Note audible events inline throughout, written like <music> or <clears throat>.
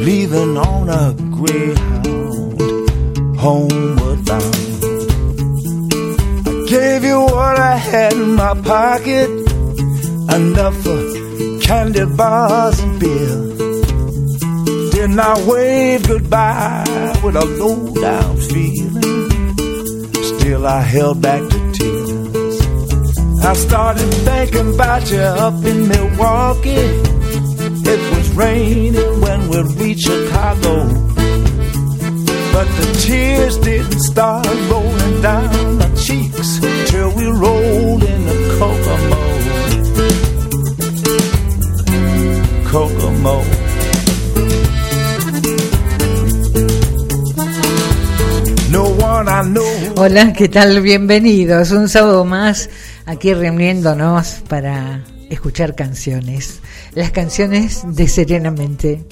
leaving on a greyhound, homeward bound. I gave you what I had in my pocket, enough for candy bars and beer. Then I waved goodbye with a low down feeling. Still, I held back the tears. I started thinking about you up in Milwaukee. It raining when we reached Chicago. But the tears didn't start rolling down my cheeks till we rolled in the Kokomo. Kokomo. No. Hola, ¿qué tal? Bienvenidos. Un sábado más aquí reuniéndonos para escuchar canciones. Las canciones de Serenamente.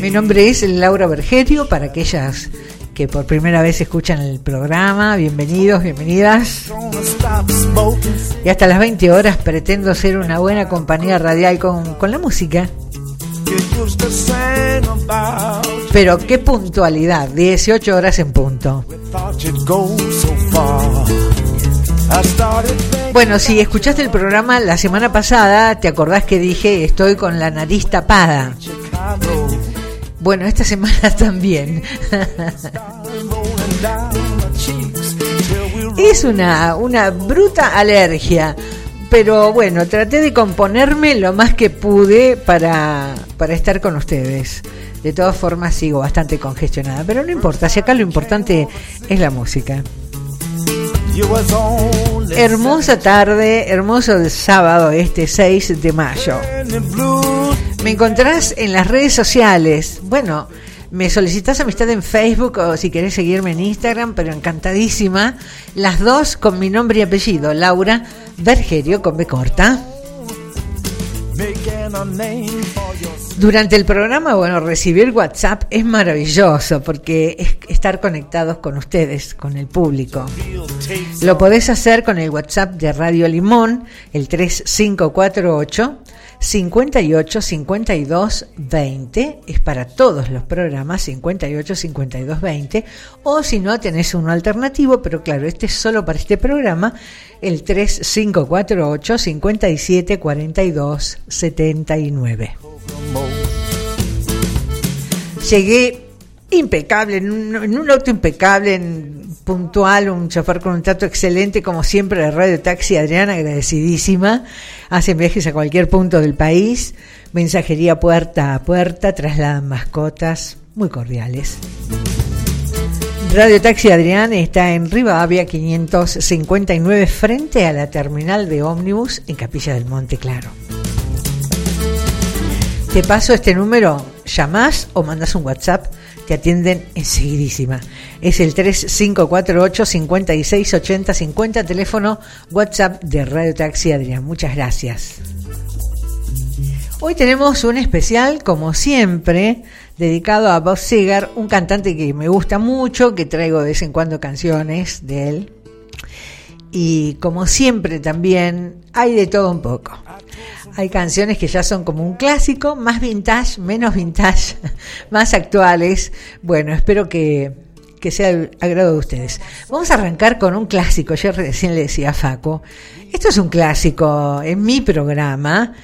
Mi nombre es Laura Bergerio, para aquellas que por primera vez escuchan el programa, bienvenidos, bienvenidas. Y hasta las 20 horas pretendo ser una buena compañía radial con, con la música. Pero qué puntualidad, 18 horas en punto. Bueno, si escuchaste el programa la semana pasada, te acordás que dije estoy con la nariz tapada. Bueno, esta semana <laughs> también. Es una, una bruta alergia. Pero bueno, traté de componerme lo más que pude para, para estar con ustedes. De todas formas sigo bastante congestionada, pero no importa, si acá lo importante es la música. Hermosa tarde, hermoso de sábado este 6 de mayo. Me encontrás en las redes sociales. Bueno, me solicitas amistad en Facebook o si querés seguirme en Instagram, pero encantadísima. Las dos con mi nombre y apellido, Laura Bergerio con B corta. Durante el programa, bueno, recibir WhatsApp es maravilloso porque es estar conectados con ustedes, con el público. Lo podés hacer con el WhatsApp de Radio Limón, el 3548 58 52 20. Es para todos los programas 58 52 20. O si no, tenés uno alternativo, pero claro, este es solo para este programa, el 3548 57 42 79. Llegué impecable, en un, auto impecable, puntual, un chofer con un trato excelente, como siempre, de Radio Taxi Adriana, agradecidísima. Hacen viajes a cualquier punto del país, mensajería puerta a puerta, trasladan mascotas, muy cordiales. Radio Taxi Adrián está en Rivadavia 559 frente a la terminal de ómnibus en Capilla del Monte Claro. Te paso este número, llamás o mandas un WhatsApp, te atienden enseguidísima. Es el 3548 56 80 50, teléfono WhatsApp de Radio Taxi Adrián. Muchas gracias. Hoy tenemos un especial, como siempre, dedicado a Bob Seger, un cantante que me gusta mucho, que traigo de vez en cuando canciones de él. Y como siempre también hay de todo un poco. Hay canciones que ya son como un clásico, más vintage, menos vintage, <laughs> más actuales. Bueno, espero que, que sea el agrado de ustedes. Vamos a arrancar con un clásico. Yo recién le decía a Faco, esto es un clásico en mi programa.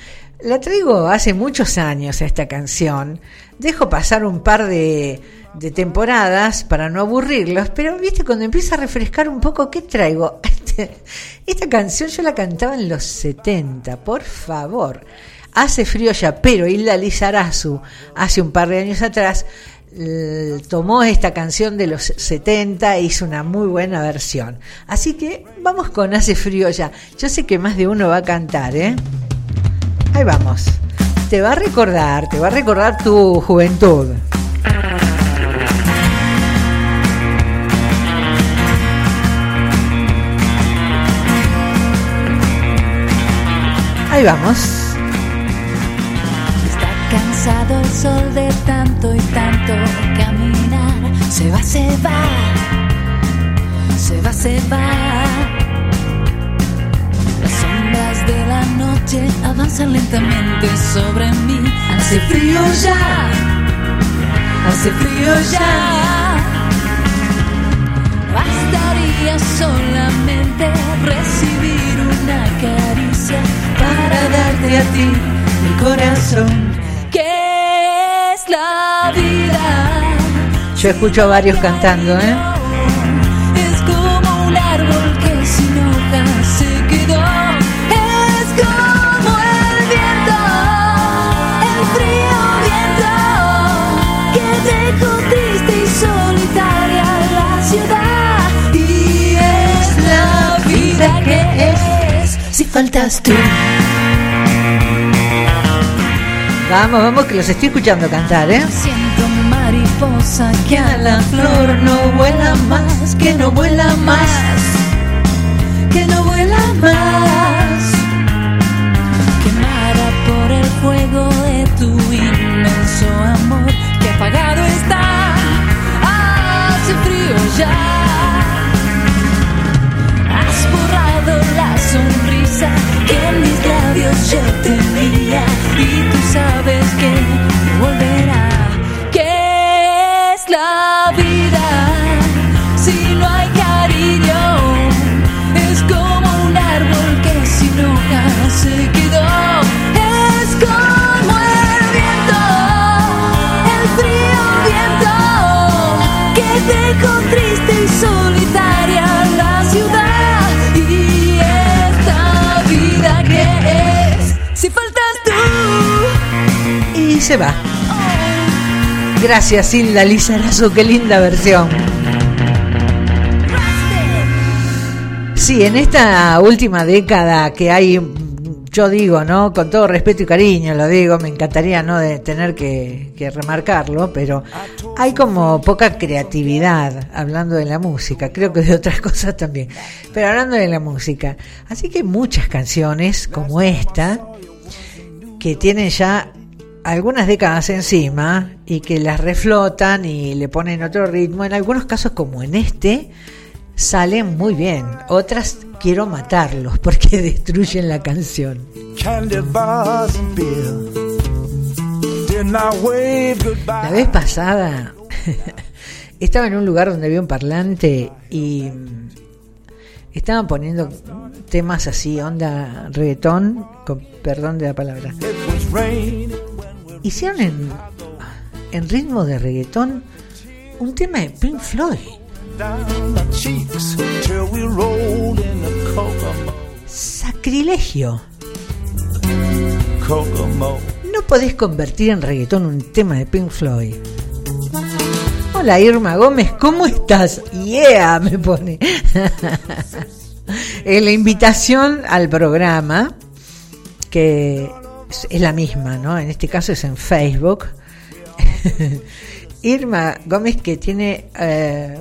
La traigo hace muchos años a esta canción. Dejo pasar un par de, de temporadas para no aburrirlos, pero viste, cuando empieza a refrescar un poco, ¿qué traigo? <laughs> Esta canción yo la cantaba en los 70, por favor. Hace frío ya, pero Hilda Lizarazu, hace un par de años atrás, tomó esta canción de los 70 e hizo una muy buena versión. Así que vamos con Hace frío ya. Yo sé que más de uno va a cantar, ¿eh? Ahí vamos. Te va a recordar, te va a recordar tu juventud. Ahí vamos. Está cansado el sol de tanto y tanto caminar. Se va, se va, se va, se va. Las sombras de la noche avanzan lentamente sobre mí. Hace frío ya, hace frío ya. Bastaría solamente recibir una para darte a ti el corazón. Que es la vida. Yo escucho a varios cantando, ¿eh? Es como un árbol que sin hojas se quedó. Es como el viento, el frío viento que dejó triste y solitaria la ciudad. Y es la vida que es si faltas tú. Vamos, vamos, que los estoy escuchando cantar, ¿eh? Siento mariposa que a la flor no vuela más, que no vuela más, que no vuela más. Quemada por el fuego de tu inmenso amor, que apagado está, hace frío ya. Has borrado la sonrisa que en mis labios yo tenía y tú sabes que volverá. ¿Qué es la vida se va. Gracias, Hilda Lizarazo, qué linda versión. Sí, en esta última década que hay, yo digo, ¿no? Con todo respeto y cariño lo digo, me encantaría no de tener que, que remarcarlo, pero hay como poca creatividad hablando de la música, creo que de otras <laughs> cosas también, pero hablando de la música. Así que muchas canciones como esta, que tienen ya algunas décadas encima y que las reflotan y le ponen otro ritmo, en algunos casos como en este, salen muy bien. Otras quiero matarlos <laughs> porque destruyen la canción. La vez pasada <laughs> estaba en un lugar donde había un parlante y mm, estaban poniendo temas así, onda reggaetón, con perdón de la palabra. Hicieron en, en ritmo de reggaetón un tema de Pink Floyd. Sacrilegio. No podés convertir en reggaetón un tema de Pink Floyd. Hola Irma Gómez, ¿cómo estás? Yeah, me pone. <laughs> En la invitación al programa, que es- la misma, ¿no? En este caso es en Facebook. <laughs> Irma Gómez que tiene eh,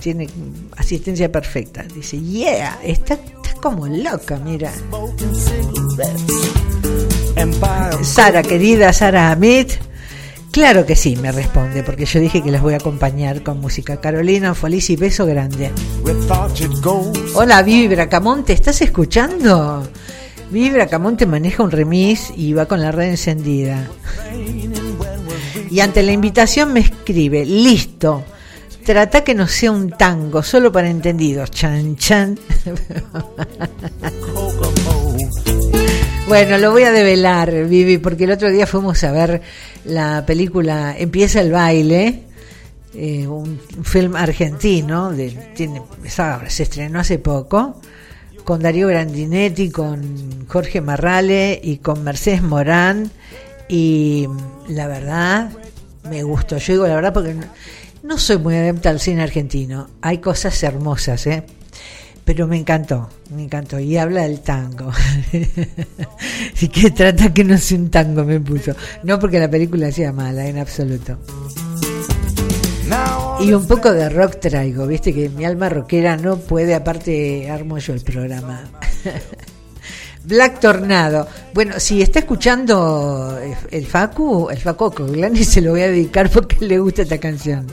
tiene asistencia perfecta. Dice, yeah, está, está como loca, mira. Sara, querida Sara Amit. Claro que sí, me responde, porque yo dije que las voy a acompañar con música. Carolina Feliz y beso grande. Hola, Vivi Bracamonte, ¿estás escuchando? Vivi Bracamonte maneja un remis y va con la red encendida. Y ante la invitación me escribe, listo, trata que no sea un tango, solo para entendidos. Chan, chan. Bueno, lo voy a develar, Vivi, porque el otro día fuimos a ver la película Empieza el baile, eh, un, film argentino, de, tiene, se estrenó hace poco, con Darío Grandinetti, con Jorge Marrale y con Mercedes Morán, y la verdad me gustó. Yo digo la verdad porque no, soy muy adepta al cine argentino, hay cosas hermosas, ¿eh? pero me encantó, me encantó. Y habla del tango. <laughs> y que trata que no sea un tango, me puso. No porque la película sea mala, en absoluto. Y un poco de rock traigo, viste que mi alma rockera no puede, aparte armo yo el programa. <laughs> Black Tornado. Bueno, si está escuchando el Facu, el Facu Coglani <laughs> se lo voy a dedicar porque le gusta esta canción.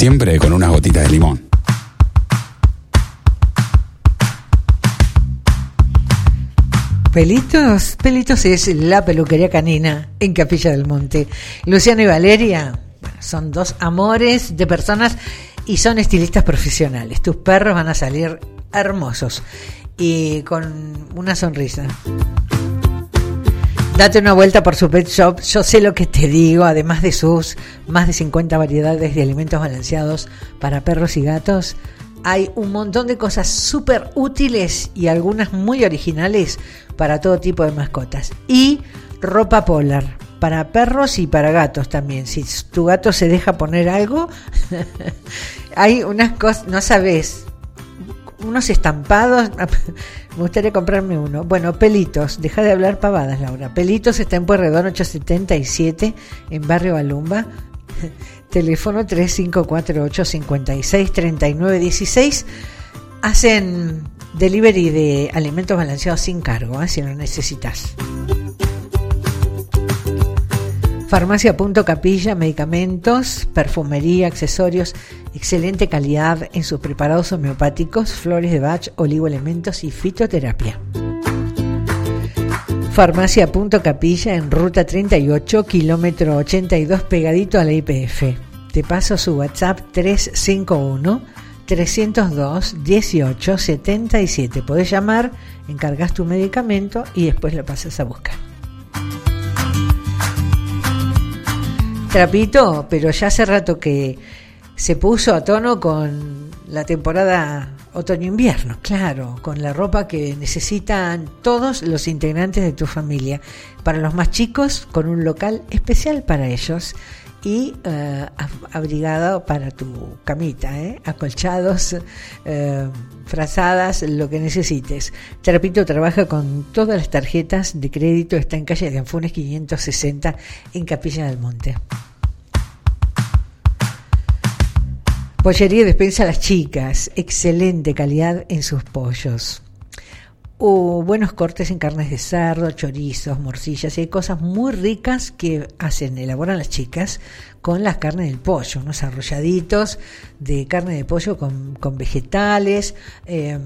Siempre con unas gotitas de limón. Pelitos, Pelitos es la peluquería canina en Capilla del Monte. Luciano y Valeria bueno, son dos amores de personas y son estilistas profesionales. Tus perros van a salir hermosos y con una sonrisa. Date una vuelta por su pet shop, yo sé lo que te digo, además de sus más de 50 variedades de alimentos balanceados para perros y gatos, hay un montón de cosas súper útiles y algunas muy originales para todo tipo de mascotas. Y ropa polar para perros y para gatos también. Si tu gato se deja poner algo, <laughs> hay unas cosas, no sabes, unos estampados. Me gustaría comprarme uno. Bueno, Pelitos, deja de hablar pavadas, Laura. Pelitos está en Puerredón 877, en Barrio Balumba. <laughs> Teléfono 3548 56 39 16. Hacen delivery de alimentos balanceados sin cargo, ¿eh? si lo necesitas. Farmacia Punto Capilla, medicamentos, perfumería, accesorios, excelente calidad en sus preparados homeopáticos, flores de Bach, oligoelementos y fitoterapia. Farmacia Punto Capilla en ruta 38, kilómetro 82, pegadito a la IPF. Te paso su WhatsApp 351 302 18 77. Podés llamar, encargas tu medicamento y después lo pasas a buscar. Trapito, pero ya hace rato que se puso a tono con la temporada otoño-invierno, claro, con la ropa que necesitan todos los integrantes de tu familia. Para los más chicos, con un local especial para ellos y eh, abrigado para tu camita, ¿eh? acolchados, eh, frazadas, lo que necesites. Trapito trabaja con todas las tarjetas de crédito, está en calle de Anfunes 560 en Capilla del Monte. Pollería despensa las chicas, excelente calidad en sus pollos. O buenos cortes en carnes de cerdo, chorizos, morcillas y hay cosas muy ricas que hacen, elaboran las chicas con las carnes del pollo, unos arrolladitos de carne de pollo con, con vegetales, eh,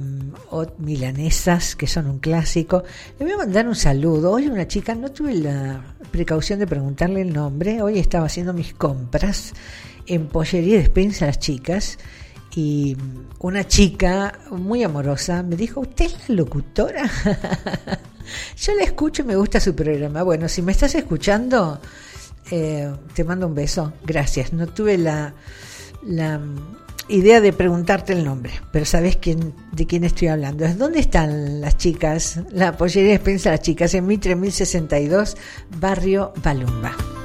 o milanesas que son un clásico. Le voy a mandar un saludo. Hoy una chica, no tuve la precaución de preguntarle el nombre, hoy estaba haciendo mis compras en pollería despensa las chicas y una chica muy amorosa me dijo, ¿usted es la locutora? <laughs> Yo la escucho y me gusta su programa. Bueno, si me estás escuchando, eh, te mando un beso. Gracias. No tuve la, la idea de preguntarte el nombre, pero sabes quién, de quién estoy hablando. ¿Dónde están las chicas? La pollería despensa las chicas en Mitre 1062, barrio Balumba.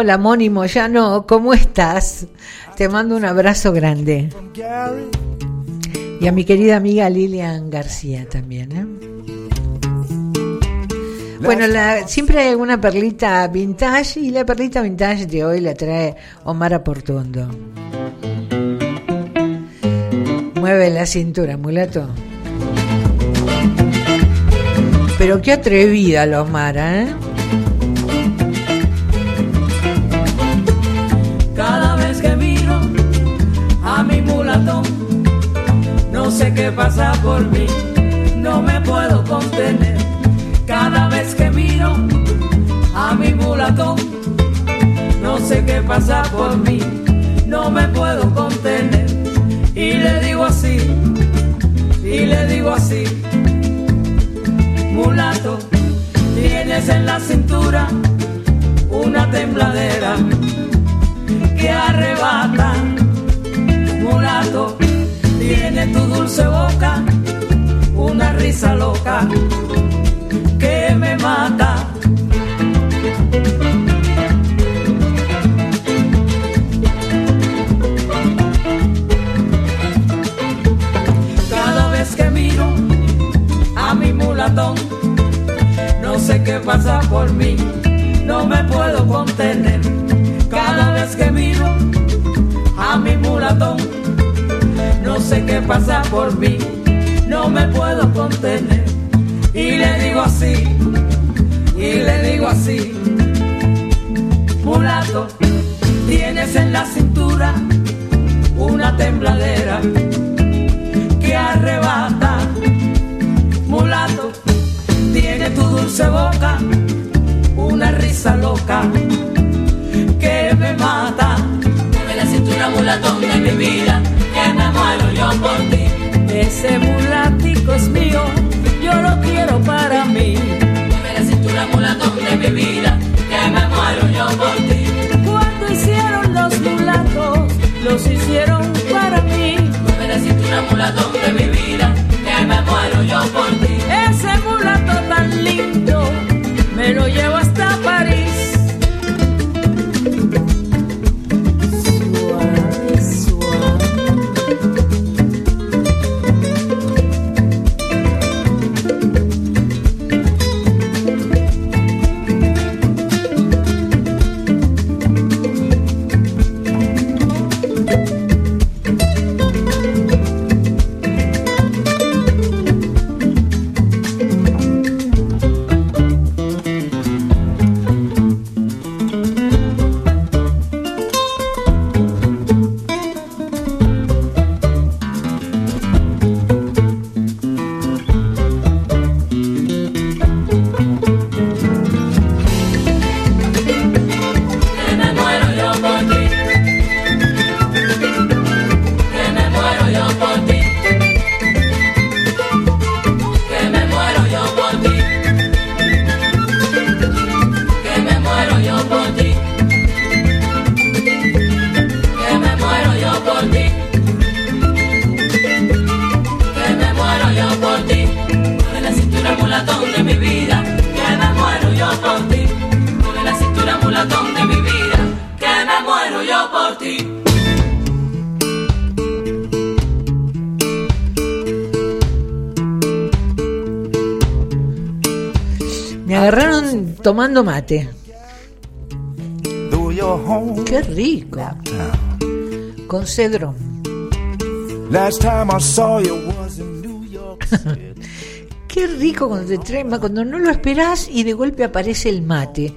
Hola, Moni Moyano, ¿cómo estás? Te mando un abrazo grande. Y a mi querida amiga Lilian García también. ¿eh? Bueno, la, siempre hay una perlita vintage y la perlita vintage de hoy la trae Omar Portuondo. Mueve la cintura, mulato. Pero qué atrevida la Omara, ¿eh? Sé qué pasa por mí, no me puedo contener. Cada vez que miro a mi mulatón, no sé qué pasa por mí, no me puedo contener. Y le digo así, y le digo así, mulato, tienes en la cintura una tembladera que arrebata, mulato, tiene tu dulce boca, una risa loca que me mata. Cada vez que miro a mi mulatón, no sé qué pasa por mí, no me puedo contener. Cada vez que miro a mi mulatón, no sé qué pasa por mí, no me puedo contener. Y le digo así, y le digo así, mulato, tienes en la cintura una tembladera que arrebata, mulato, tiene tu dulce boca una risa loca que me mata. Mulatón de mi vida, que me muero yo por ti. Ese mulatico es mío, yo lo quiero para mí. Mueve la cintura mulatón de mi vida, que me muero yo por ti. Cuando hicieron los mulatos, los hicieron para mí. Mueve la cintura mulatón de mi vida, que me muero yo por ti. Tomando mate. Qué rico. Con cedro. <laughs> Qué rico cuando te traen cuando no lo esperás y de golpe aparece el mate.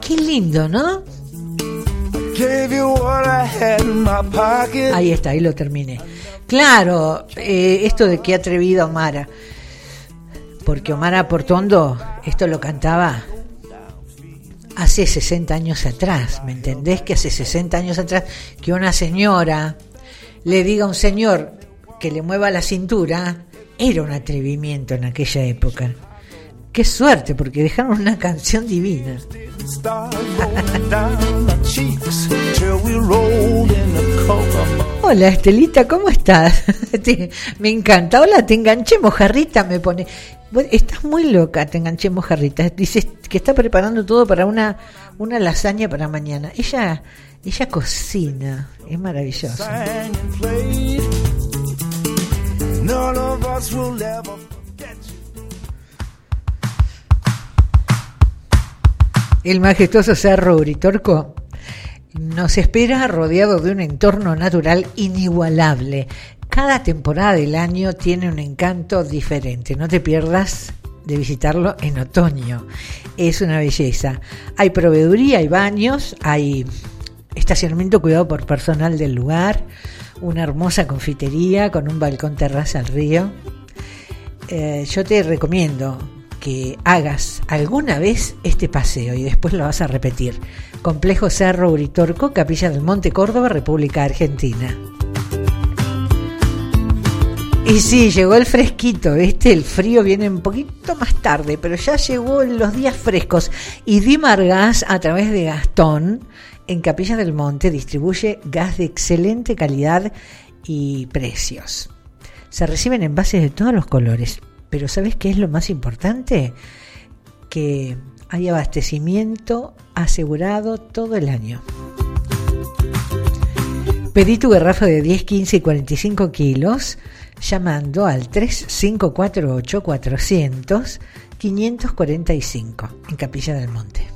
Qué lindo, ¿no? Ahí está, ahí lo terminé. Claro, eh, esto de que atrevida Omara. Porque Omara Portondo, esto lo cantaba hace 60 años atrás. ¿Me entendés? Que hace 60 años atrás que una señora le diga a un señor que le mueva la cintura era un atrevimiento en aquella época. Qué suerte, porque dejaron una canción divina. <laughs> Hola Estelita, ¿cómo estás? <laughs> Me encanta. Hola, te enganché mojarrita, me pone. Bueno, estás muy loca, te enganché mojarrita. Dices que está preparando todo para una, una lasaña para mañana. Ella, ella cocina, es you. El majestuoso Cerro Uritorco nos espera rodeado de un entorno natural inigualable. Cada temporada del año tiene un encanto diferente. No te pierdas de visitarlo en otoño. Es una belleza. Hay proveeduría, hay baños, hay estacionamiento cuidado por personal del lugar, una hermosa confitería con un balcón terraza al río. Eh, yo te recomiendo que hagas alguna vez este paseo y después lo vas a repetir. Complejo Cerro Uritorco, Capilla del Monte Córdoba, República Argentina. Y sí, llegó el fresquito, ¿viste? El frío viene un poquito más tarde, pero ya llegó en los días frescos. Y Dimar Gas, a través de Gastón, en Capilla del Monte, distribuye gas de excelente calidad y precios. Se reciben envases de todos los colores, pero ¿sabes qué es lo más importante? Que hay abastecimiento asegurado todo el año. Pedí tu garrafa de 10, 15 y 45 kilos llamando al 3548 400 545 en Capilla del Monte.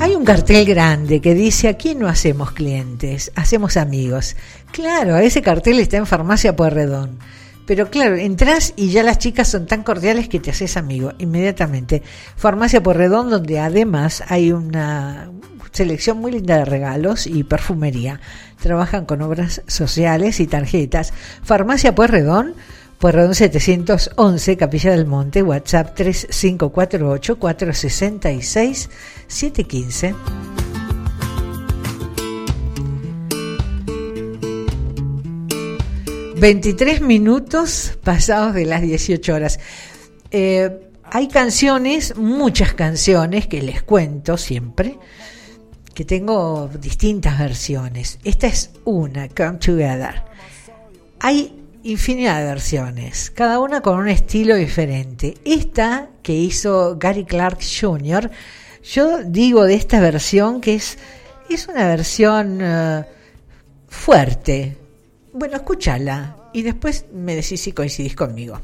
Hay un cartel grande que dice, aquí no hacemos clientes, hacemos amigos. Claro, ese cartel está en Farmacia Puerredón. Pero claro, entras y ya las chicas son tan cordiales que te haces amigo inmediatamente. Farmacia Porredón, donde además hay una selección muy linda de regalos y perfumería. Trabajan con obras sociales y tarjetas. Farmacia Puerredón, Puerredón 711, Capilla del Monte, WhatsApp 3548-466-715. ...23 minutos pasados de las 18 horas... Eh, hay canciones, muchas canciones que les cuento siempre, que tengo distintas versiones. Esta es una, Come Together. Hay infinidad de versiones, cada una con un estilo diferente. Esta que hizo Gary Clark Jr., yo digo de esta versión que es, es una versión eh, fuerte. Bueno, escúchala y después me decís si coincidís conmigo.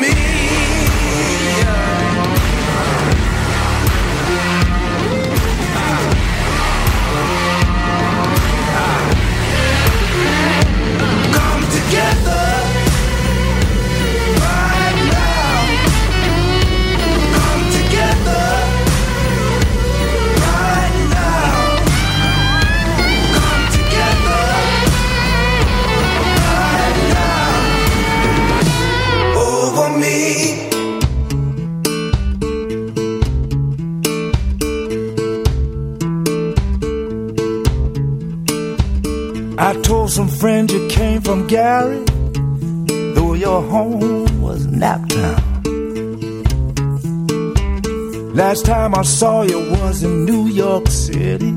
me. some friend you came from Gary, though your home was Naptown. Last time I saw you was in New York City,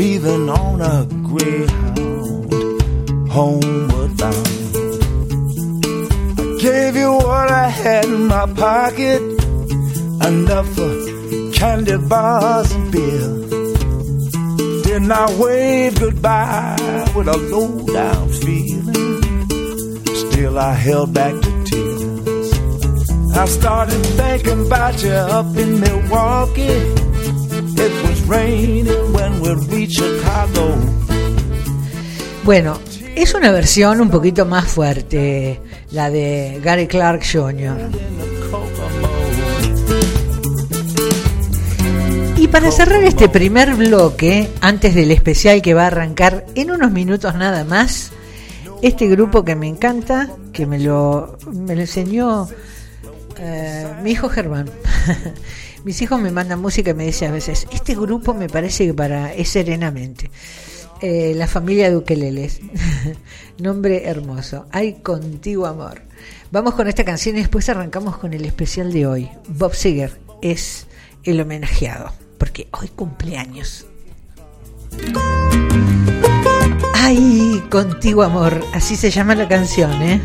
leaving on a greyhound, homeward bound. I gave you what I had in my pocket, enough for candy bars and beer. Then I waved goodbye with a low down feeling. Still, I held back the tears. I started thinking about you up in Milwaukee. It was raining when we reached Chicago. Bueno, es una versión un poquito más fuerte, la de Gary Clark Jr. para cerrar este primer bloque, antes del especial que va a arrancar en unos minutos nada más, este grupo que me encanta, que me lo, me lo enseñó eh, mi hijo Germán. <laughs> Mis hijos me mandan música y me dicen a veces, este grupo me parece que para es serenamente. Eh, la familia de Ukeleles. <laughs> Nombre hermoso. Hay contigo amor. Vamos con esta canción y después arrancamos con el especial de hoy. Bob Seger es el homenajeado, porque hoy cumpleaños. Ay, contigo amor, así se llama la canción, ¿eh?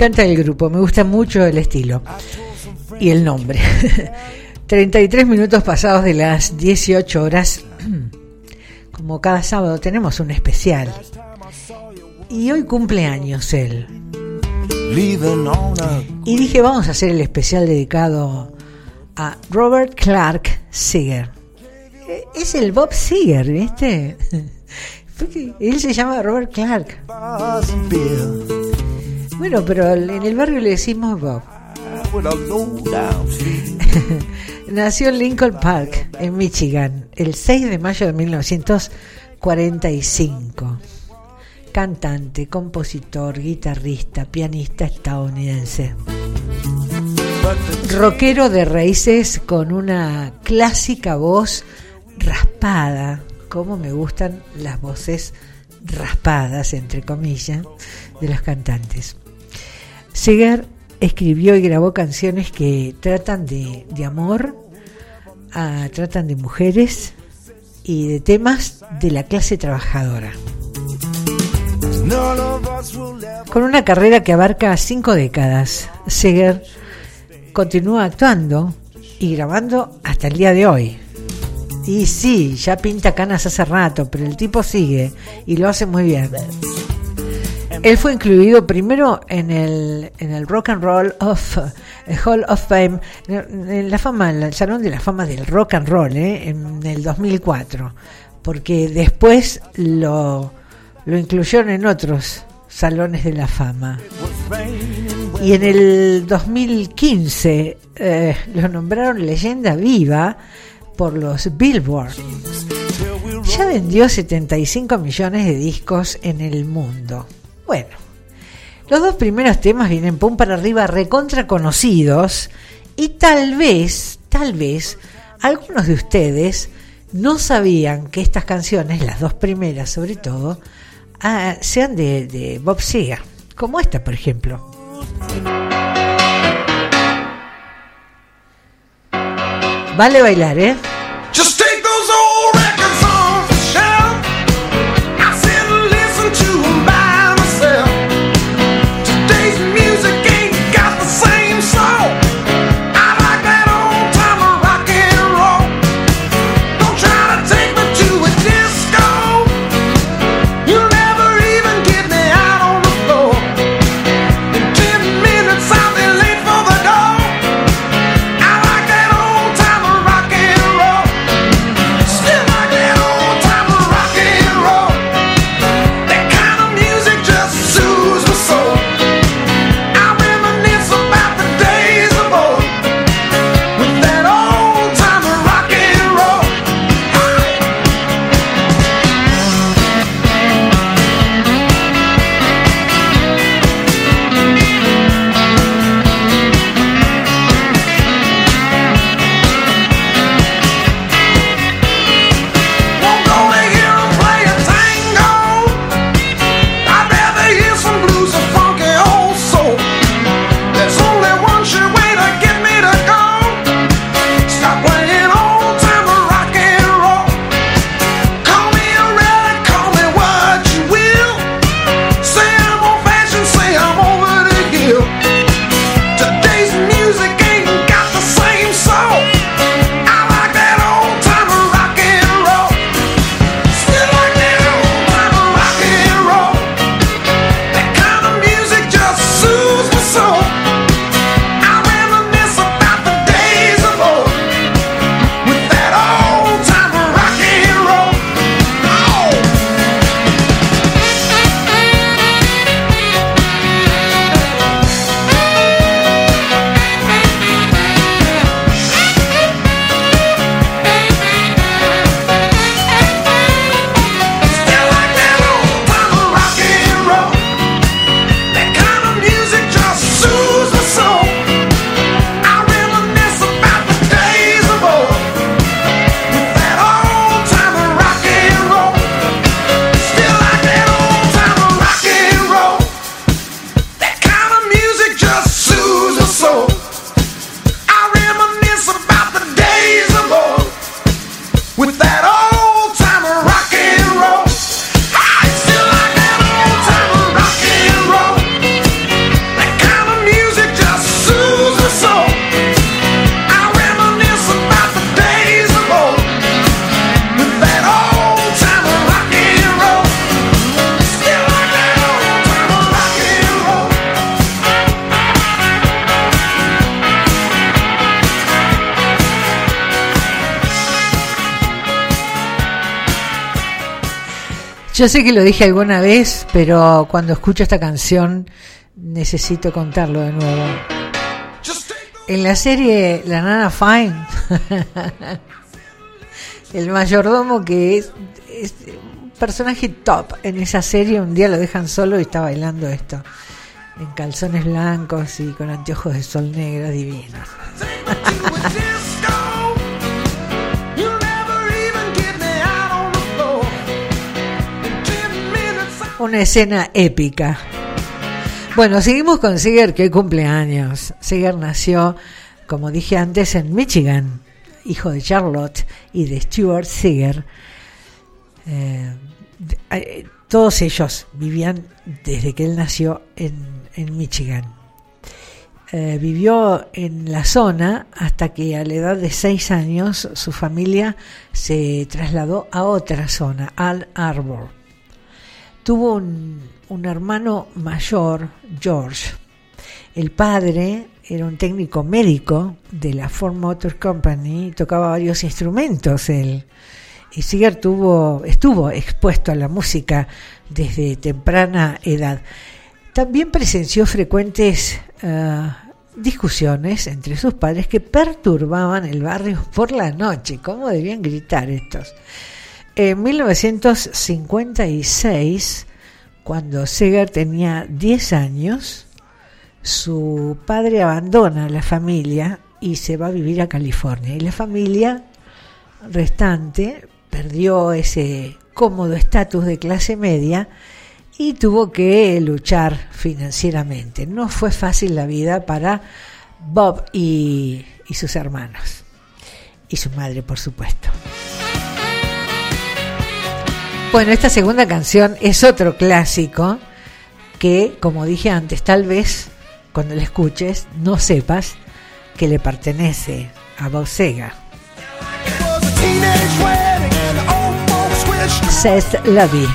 Encanta el grupo, me gusta mucho el estilo y el nombre. <laughs> 33 minutos pasados de las 18 horas. <clears throat> Como cada sábado tenemos un especial. Y hoy cumple años él. Y dije, vamos a hacer el especial dedicado a Robert Clark Seeger. Eh, Es el Bob Seger, ¿viste? <laughs> Porque él se llama Robert Clark. Bueno, pero en el barrio le decimos Bob. <laughs> Nació en Lincoln Park, en Michigan, el 6 de mayo de 1945. Cantante, compositor, guitarrista, pianista estadounidense. Rockero de raíces con una clásica voz raspada. Como me gustan las voces raspadas, entre comillas, de los cantantes. Seger escribió y grabó canciones que tratan de, de amor, ah, tratan de mujeres y de temas de la clase trabajadora. Con una carrera que abarca cinco décadas, Seger continúa actuando y grabando hasta el día de hoy. Y sí, ya pinta canas hace rato, pero el tipo sigue y lo hace muy bien. Él fue incluido primero en el, en el Rock and Roll of eh, Hall of Fame, en la fama, en el Salón de la Fama del Rock and Roll, eh, en el 2004, porque después lo, lo incluyeron en otros salones de la fama. Y en el 2015 eh, lo nombraron leyenda viva por los Billboard. Ya vendió 75 millones de discos en el mundo. Bueno, los dos primeros temas vienen pum para arriba recontra conocidos y tal vez, tal vez, algunos de ustedes no sabían que estas canciones, las dos primeras sobre todo, ah, sean de, Bob Seger, como esta por ejemplo. Vale bailar, ¿eh? Just Yo sé que lo dije alguna vez, pero cuando escucho esta canción necesito contarlo de nuevo. En la serie La Nana Fine, <laughs> el mayordomo que es, un personaje top en esa serie, un día lo dejan solo y está bailando esto. En calzones blancos y con anteojos de sol negro divinos. <laughs> Una escena épica. Bueno, seguimos con Seeger, que cumpleaños. Seeger nació, como dije antes, en Michigan, hijo de Charlotte y de Stuart Seeger. Eh, eh, todos ellos vivían desde que él nació en, Michigan. Eh, vivió en la zona hasta que a la edad de seis años su familia se trasladó a otra zona, Al Arbor. Tuvo un, un hermano mayor, George. El padre era un técnico médico de la Ford Motor Company, tocaba varios instrumentos él. Y Seeger tuvo, estuvo expuesto a la música desde temprana edad. También presenció frecuentes eh, discusiones entre sus padres que perturbaban el barrio por la noche. ¿Cómo debían gritar estos? En 1956, cuando Seeger tenía 10 años, su padre abandona la familia y se va a vivir a California. Y la familia restante perdió ese cómodo estatus de clase media y tuvo que luchar financieramente. No fue fácil la vida para Bob y, y sus hermanos. Y su madre, por supuesto. Bueno, esta segunda canción es otro clásico que, como dije antes, tal vez cuando la escuches no sepas que le pertenece a Bob Seger. Seth Lovey.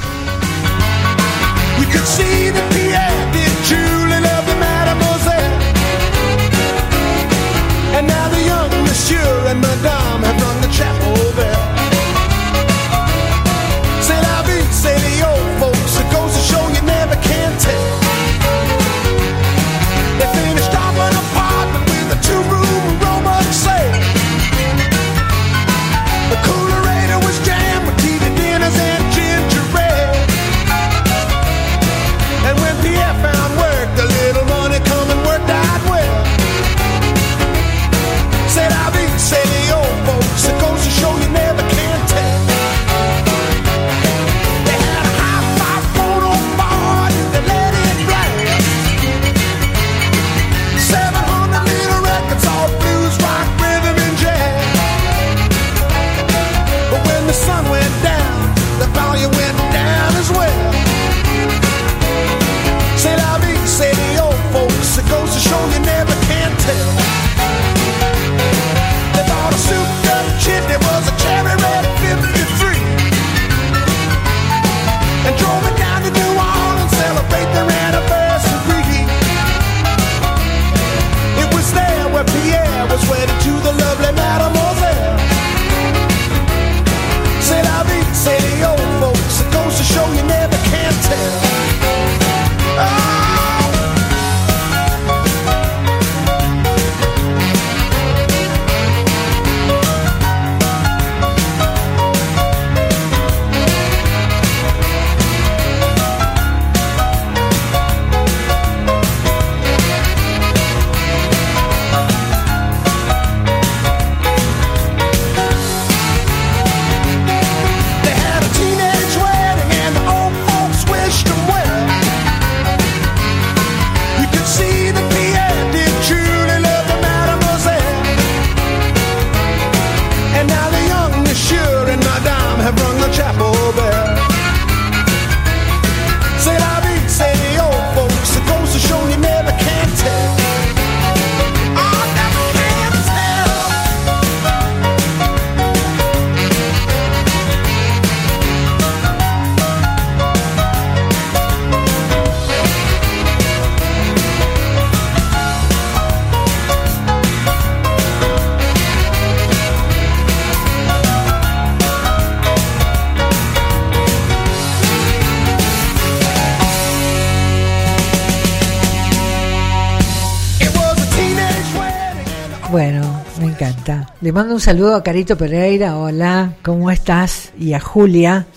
Le mando un saludo a Carito Pereira, hola, ¿cómo estás? Y a Julia,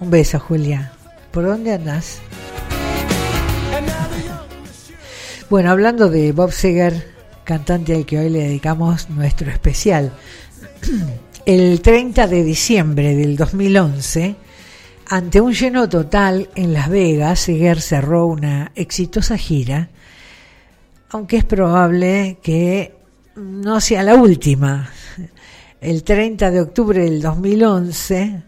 un beso Julia. ¿Por dónde andas? Bueno, hablando de Bob Seger, cantante al que hoy le dedicamos nuestro especial. <clears throat> El 30 de diciembre del 2011, ante un lleno total en Las Vegas, Seger cerró una exitosa gira, aunque es probable que no sea la última. El 30 de octubre del 2011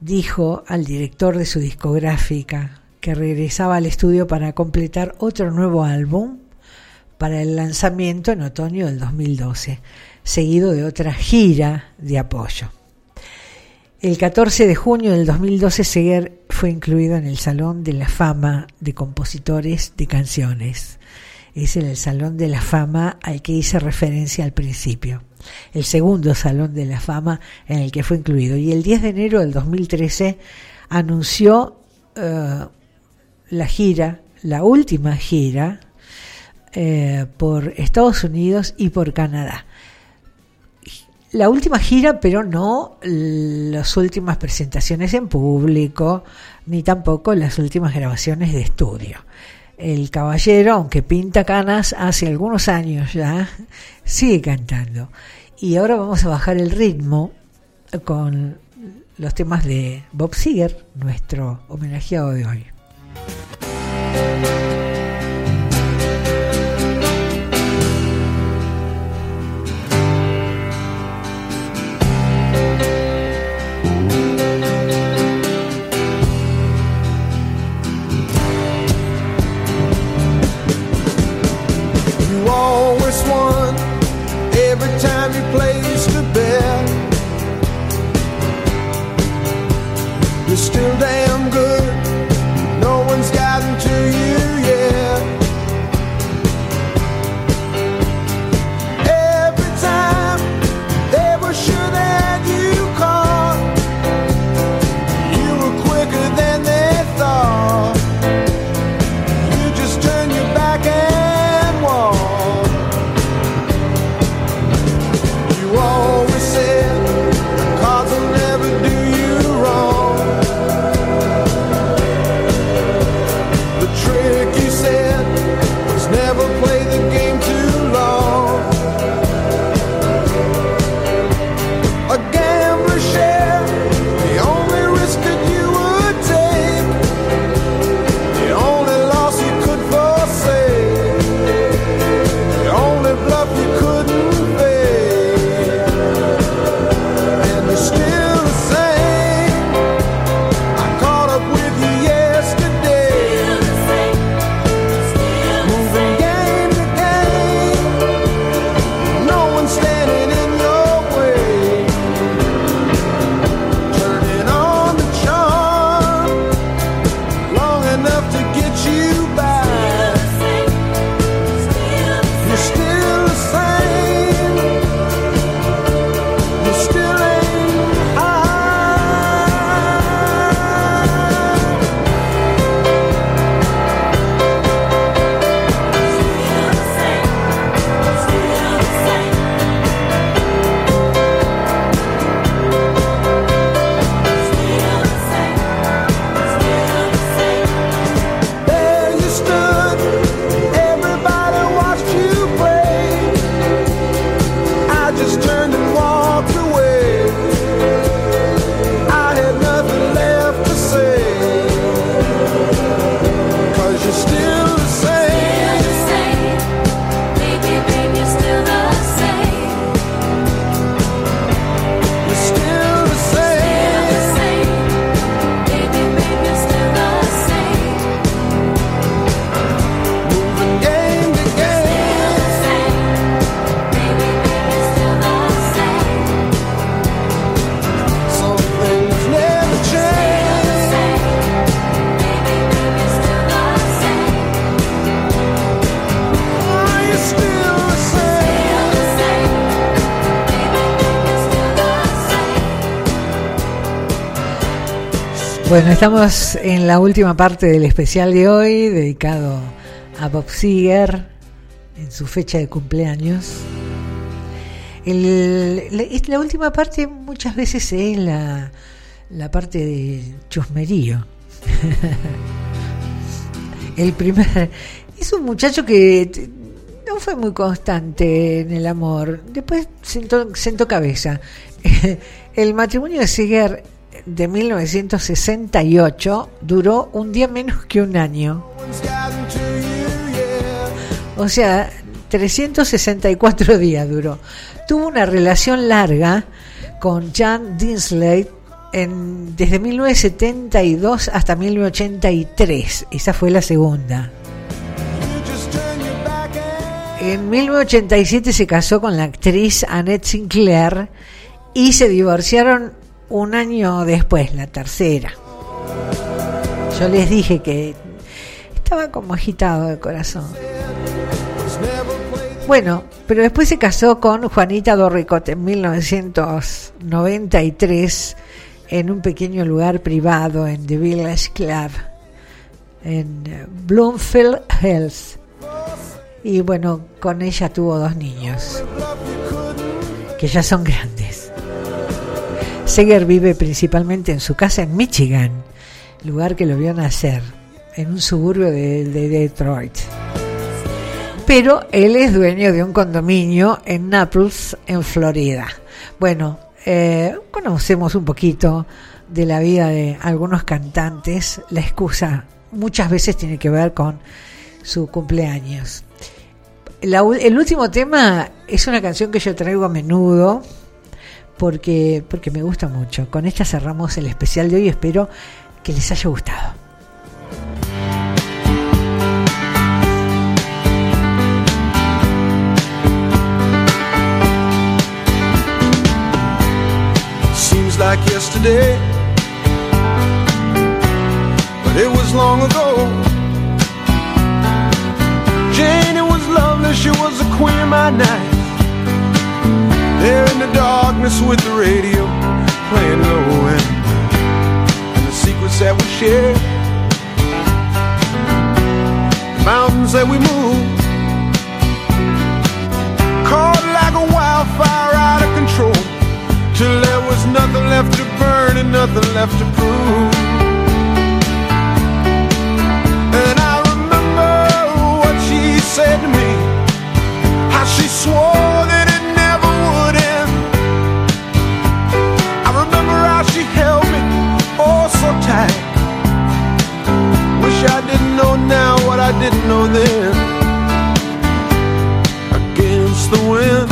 dijo al director de su discográfica que regresaba al estudio para completar otro nuevo álbum para el lanzamiento en otoño del 2012, seguido de otra gira de apoyo. El 14 de junio del 2012 Seger fue incluido en el Salón de la Fama de Compositores de Canciones. Es el Salón de la Fama al que hice referencia al principio. El segundo Salón de la Fama en el que fue incluido. Y el 10 de enero del 2013 anunció uh, la gira, la última gira eh, por Estados Unidos y por Canadá. La última gira, pero no las últimas presentaciones en público, ni tampoco las últimas grabaciones de estudio. El caballero, aunque pinta canas hace algunos años ya, sigue cantando. Y ahora vamos a bajar el ritmo con los temas de Bob Seger, nuestro homenajeado de hoy. Time you placed a bet. You're still damn good. Bueno, estamos en la última parte del especial de hoy, dedicado a Bob Seger en su fecha de cumpleaños. La, última parte muchas veces es la, parte de chusmerío. <laughs> el primer es un muchacho que no fue muy constante en el amor. Después sentó, cabeza. <laughs> El matrimonio de Seeger de 1968 duró un día menos que un año. O sea, 364 <laughs> días duró. Tuvo una relación larga con Jan Dinsley en, desde 1972 hasta 1983. Esa fue la segunda. En 1987 se casó con la actriz Annette Sinclair y se divorciaron un año después, la tercera. Yo les dije que estaba como agitado de corazón. Bueno, pero después se casó con Juanita Dorricot en 1993 en un pequeño lugar privado en The Village Club en eh, Bloomfield Hills. Y bueno, con ella tuvo dos niños que ya son grandes. Seger vive principalmente en su casa en Michigan, lugar que lo vio nacer, en un suburbio de, de Detroit. Pero él es dueño de un condominio en Naples, en Florida. Bueno, eh, conocemos un poquito de la vida de algunos cantantes. La excusa muchas veces tiene que ver con su cumpleaños. El último tema es una canción que yo traigo a menudo porque, porque me gusta mucho. Con esta cerramos el especial de hoy. Espero que les haya gustado. Seems like yesterday, but it was long ago. Jane, it was lovely, she was the queen of my night. Darkness with the radio playing low and, and the secrets that we shared, the mountains that we moved, caught like a wildfire out of control till there was nothing left to burn and nothing left to prove. And I remember what she said to me, how she swore so tight. Wish I didn't know now what I didn't know then. Against the wind.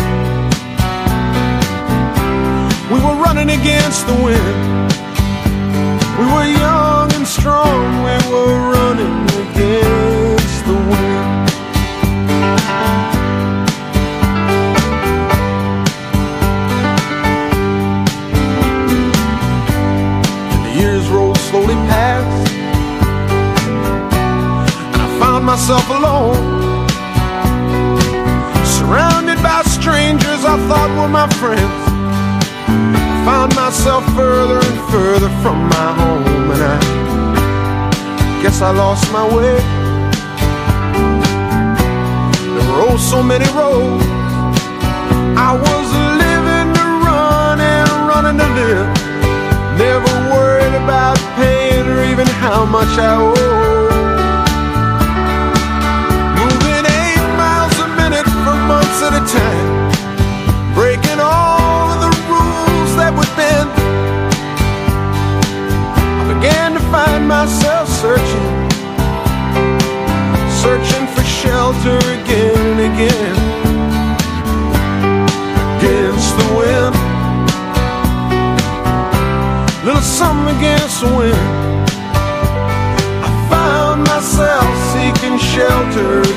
We were running against the wind. We were young and strong. We were running against myself alone. Surrounded by strangers I thought were my friends I found myself further and further from my home, and I guess I lost my way. There were oh so many roads. I was living to run and running to live. Never worried about paying or even how much I owe. At time breaking all of the rules that would bend. I began to find myself searching, searching for shelter again and again. Against the wind, little something against the wind. I found myself seeking shelter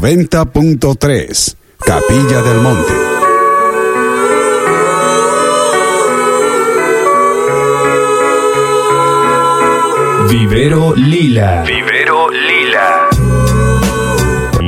90.3 Capilla del Monte. Vivero Lila. Vivero Lila.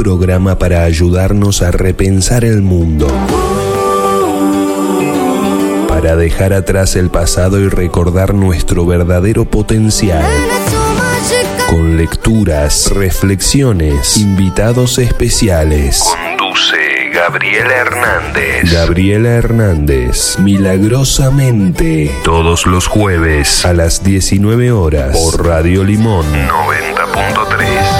Programa para ayudarnos a repensar el mundo. Para dejar atrás el pasado y recordar nuestro verdadero potencial. Con lecturas, reflexiones, invitados especiales. Conduce Gabriela Hernández. Gabriela Hernández, milagrosamente. Todos los jueves a las 19 horas por Radio Limón 90.3.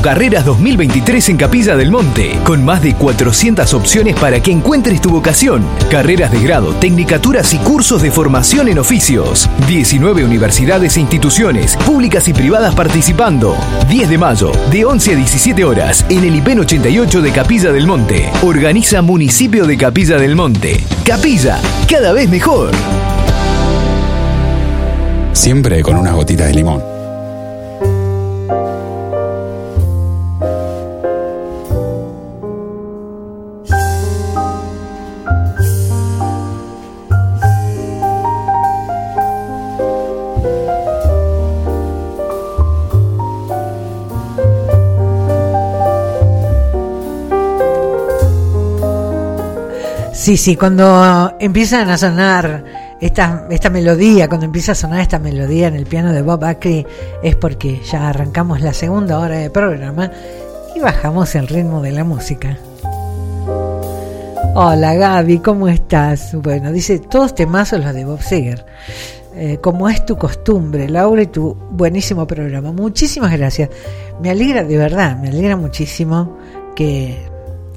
Carreras 2023 en Capilla del Monte, con más de 400 opciones para que encuentres tu vocación. Carreras de grado, tecnicaturas y cursos de formación en oficios. 19 universidades e instituciones, públicas y privadas participando. 10 de mayo, de 11 a 17 horas, en el IPEN 88 de Capilla del Monte. Organiza Municipio de Capilla del Monte. Capilla, cada vez mejor. Siempre con unas gotitas de limón. Sí, sí, cuando empiezan a sonar esta, esta melodía, cuando empieza a sonar esta melodía en el piano de Bob Acri, es porque ya arrancamos la segunda hora de programa y bajamos el ritmo de la música. Hola Gaby, ¿cómo estás? Bueno, dice todos temazos los de Bob Seger. Eh, como es tu costumbre, Laura, y tu buenísimo programa. Muchísimas gracias. Me alegra, de verdad, me alegra muchísimo que,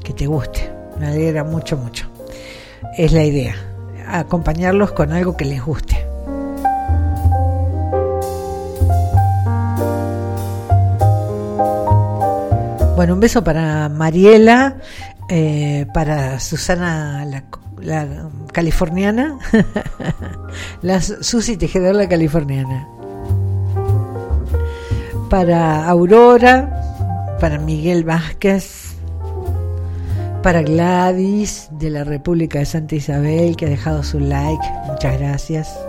que te guste. Me alegra mucho, mucho es la idea, acompañarlos con algo que les guste. Bueno, un beso para Mariela, eh, para Susana la, la californiana, <laughs> la Susi Tejedor la californiana, para Aurora, para Miguel Vázquez, para Gladys de la República de Santa Isabel que ha dejado su like, muchas gracias.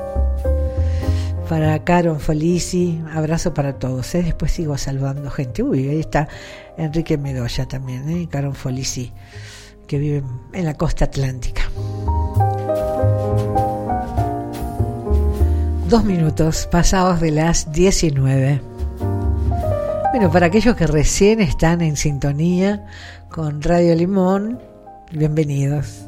Para Caron Felici, abrazo para todos. ¿eh? Después sigo saludando gente. Uy, ahí está Enrique Medoya también, ¿eh? Caron Felici, que vive en la costa atlántica. Dos minutos pasados de las 19. Bueno, para aquellos que recién están en sintonía con Radio Limón, bienvenidos.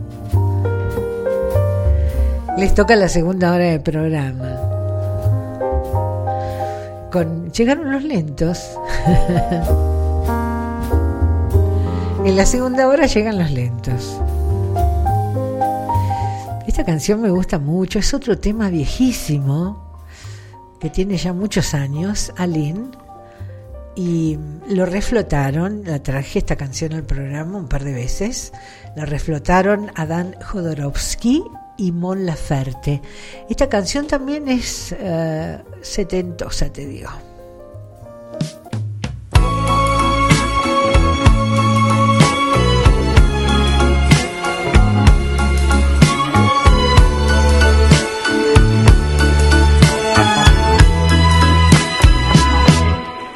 Les toca la segunda hora del programa. Con, llegaron los lentos. <laughs> en la segunda hora llegan los lentos. Esta canción me gusta mucho, es otro tema viejísimo que tiene ya muchos años, Aline y lo reflotaron, la traje esta canción al programa un par de veces, la reflotaron Adán Jodorowsky y Mon Laferte. Esta canción también es eh, setentosa, te digo.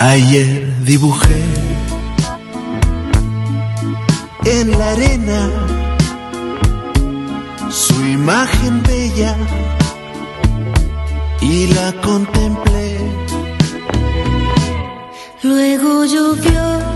Ayer dibujé en la arena su imagen bella y la contemplé. Luego llovió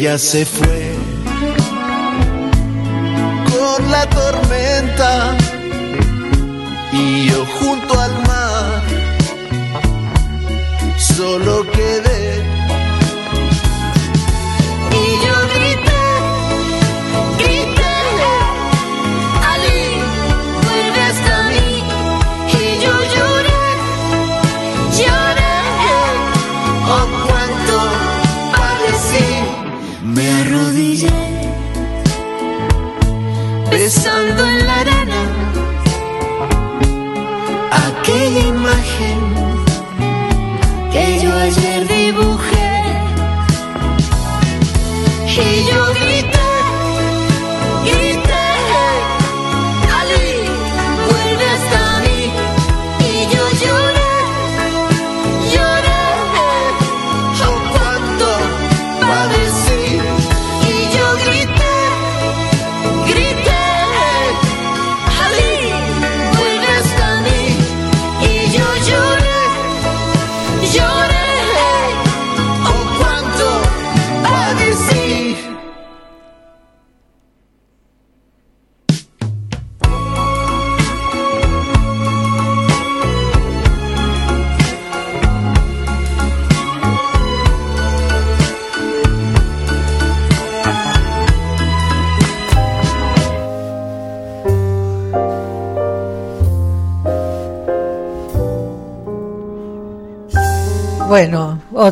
Ella se fue con la tormenta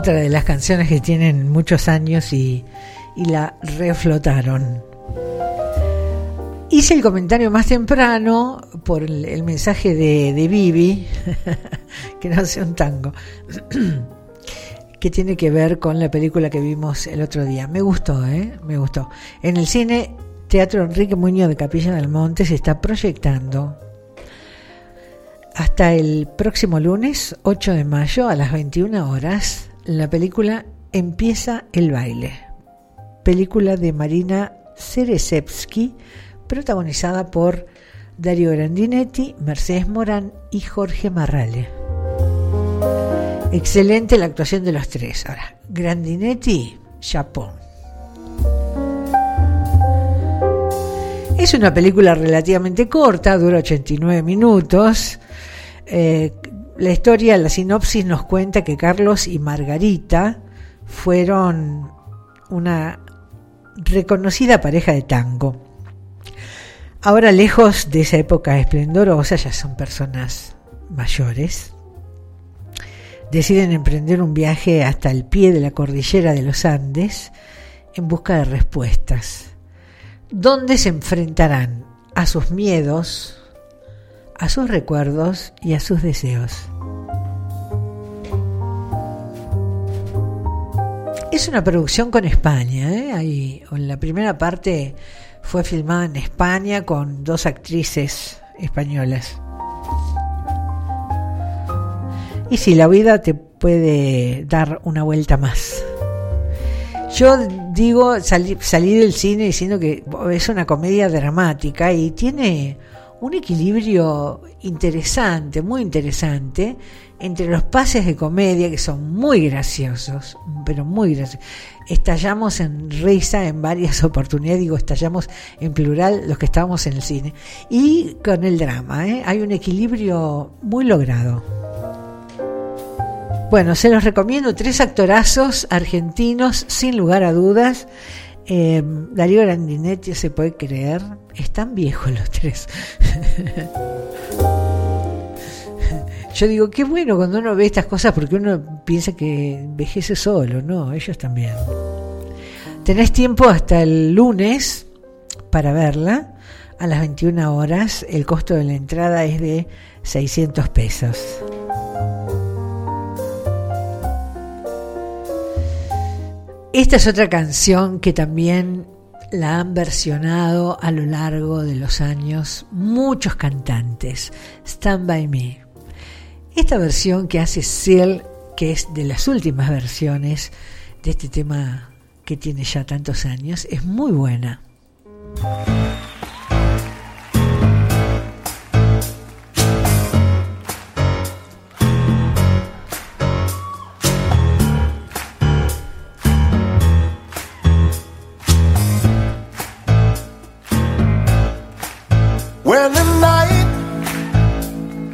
otra de las canciones que tienen muchos años y, la reflotaron. Hice el comentario más temprano por el, mensaje de, de Vivi, <laughs> que no hace un tango, <clears throat> que tiene que ver con la película que vimos el otro día. Me gustó, ¿eh? Me gustó. En el cine Teatro Enrique Muñoz de Capilla del Monte se está proyectando hasta el próximo lunes 8 de mayo a las 21 horas la película Empieza el baile. Película de Marina Ceresevsky protagonizada por Dario Grandinetti, Mercedes Morán y Jorge Marrale. Excelente la actuación de los tres. Ahora, Grandinetti, Japón. Es una película relativamente corta, dura 89 minutos. Eh, la historia, la sinopsis nos cuenta que Carlos y Margarita fueron una reconocida pareja de tango. Ahora, lejos de esa época esplendorosa, ya son personas mayores. Deciden emprender un viaje hasta el pie de la cordillera de los Andes en busca de respuestas, donde se enfrentarán a sus miedos, a sus recuerdos y a sus deseos. Es una producción con España. ¿eh? Ahí, en la primera parte fue filmada en España con dos actrices españolas. Y si la vida te puede dar una vuelta más. Yo digo, salí, salí del cine diciendo que es una comedia dramática y tiene un equilibrio interesante, muy interesante, entre los pases de comedia que son muy graciosos, pero muy graciosos. Estallamos en risa en varias <laughs> oportunidades, digo, estallamos en plural los que estábamos en el cine. Y con el drama, ¿eh? hay un equilibrio muy logrado. Bueno, se los recomiendo, tres actorazos argentinos, sin lugar a dudas. Eh, Darío Grandinetti se puede creer, están viejos los tres. <laughs> Yo digo, qué bueno cuando uno ve estas cosas porque uno piensa que envejece solo, no, ellos también. Tenés tiempo hasta el lunes para verla a las 21 horas. El costo de la entrada es de 600 pesos. Esta es otra canción que también la han versionado a lo largo de los años muchos cantantes. Stand by Me. Esta versión que hace Seal, que es de las últimas versiones de este tema que tiene ya tantos años, es muy buena.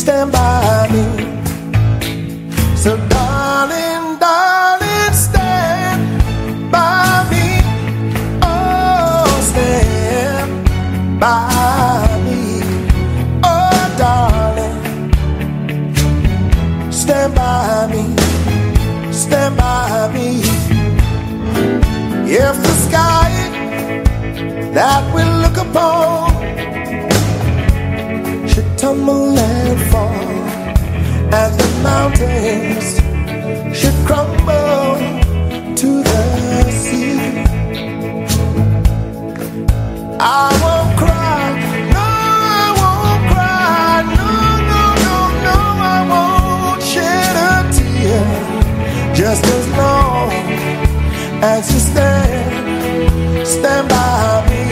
stand by me. So, darling, darling, stand by me. Oh, stand by me. Oh, darling, stand by me. Stand by me. If the sky that we look upon tumble and fall as the mountains should crumble to the sea. I won't cry, no, I won't cry, no, no, no, no, I won't shed a tear. Just as long as you stand, stand by me.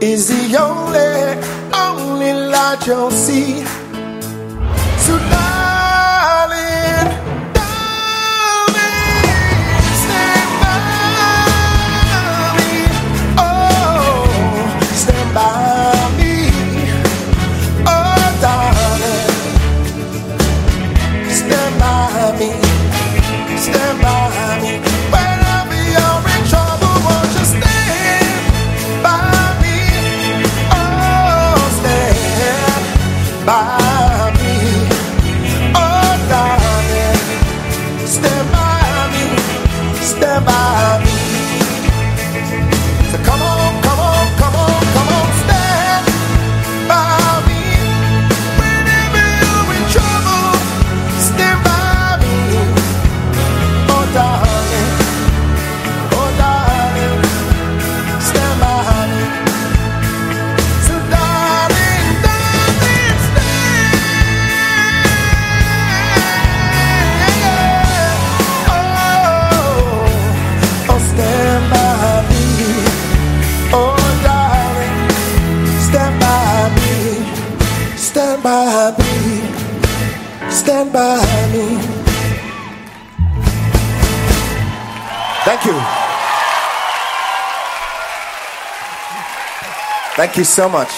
Is the only, only light you'll see. Thank you so much.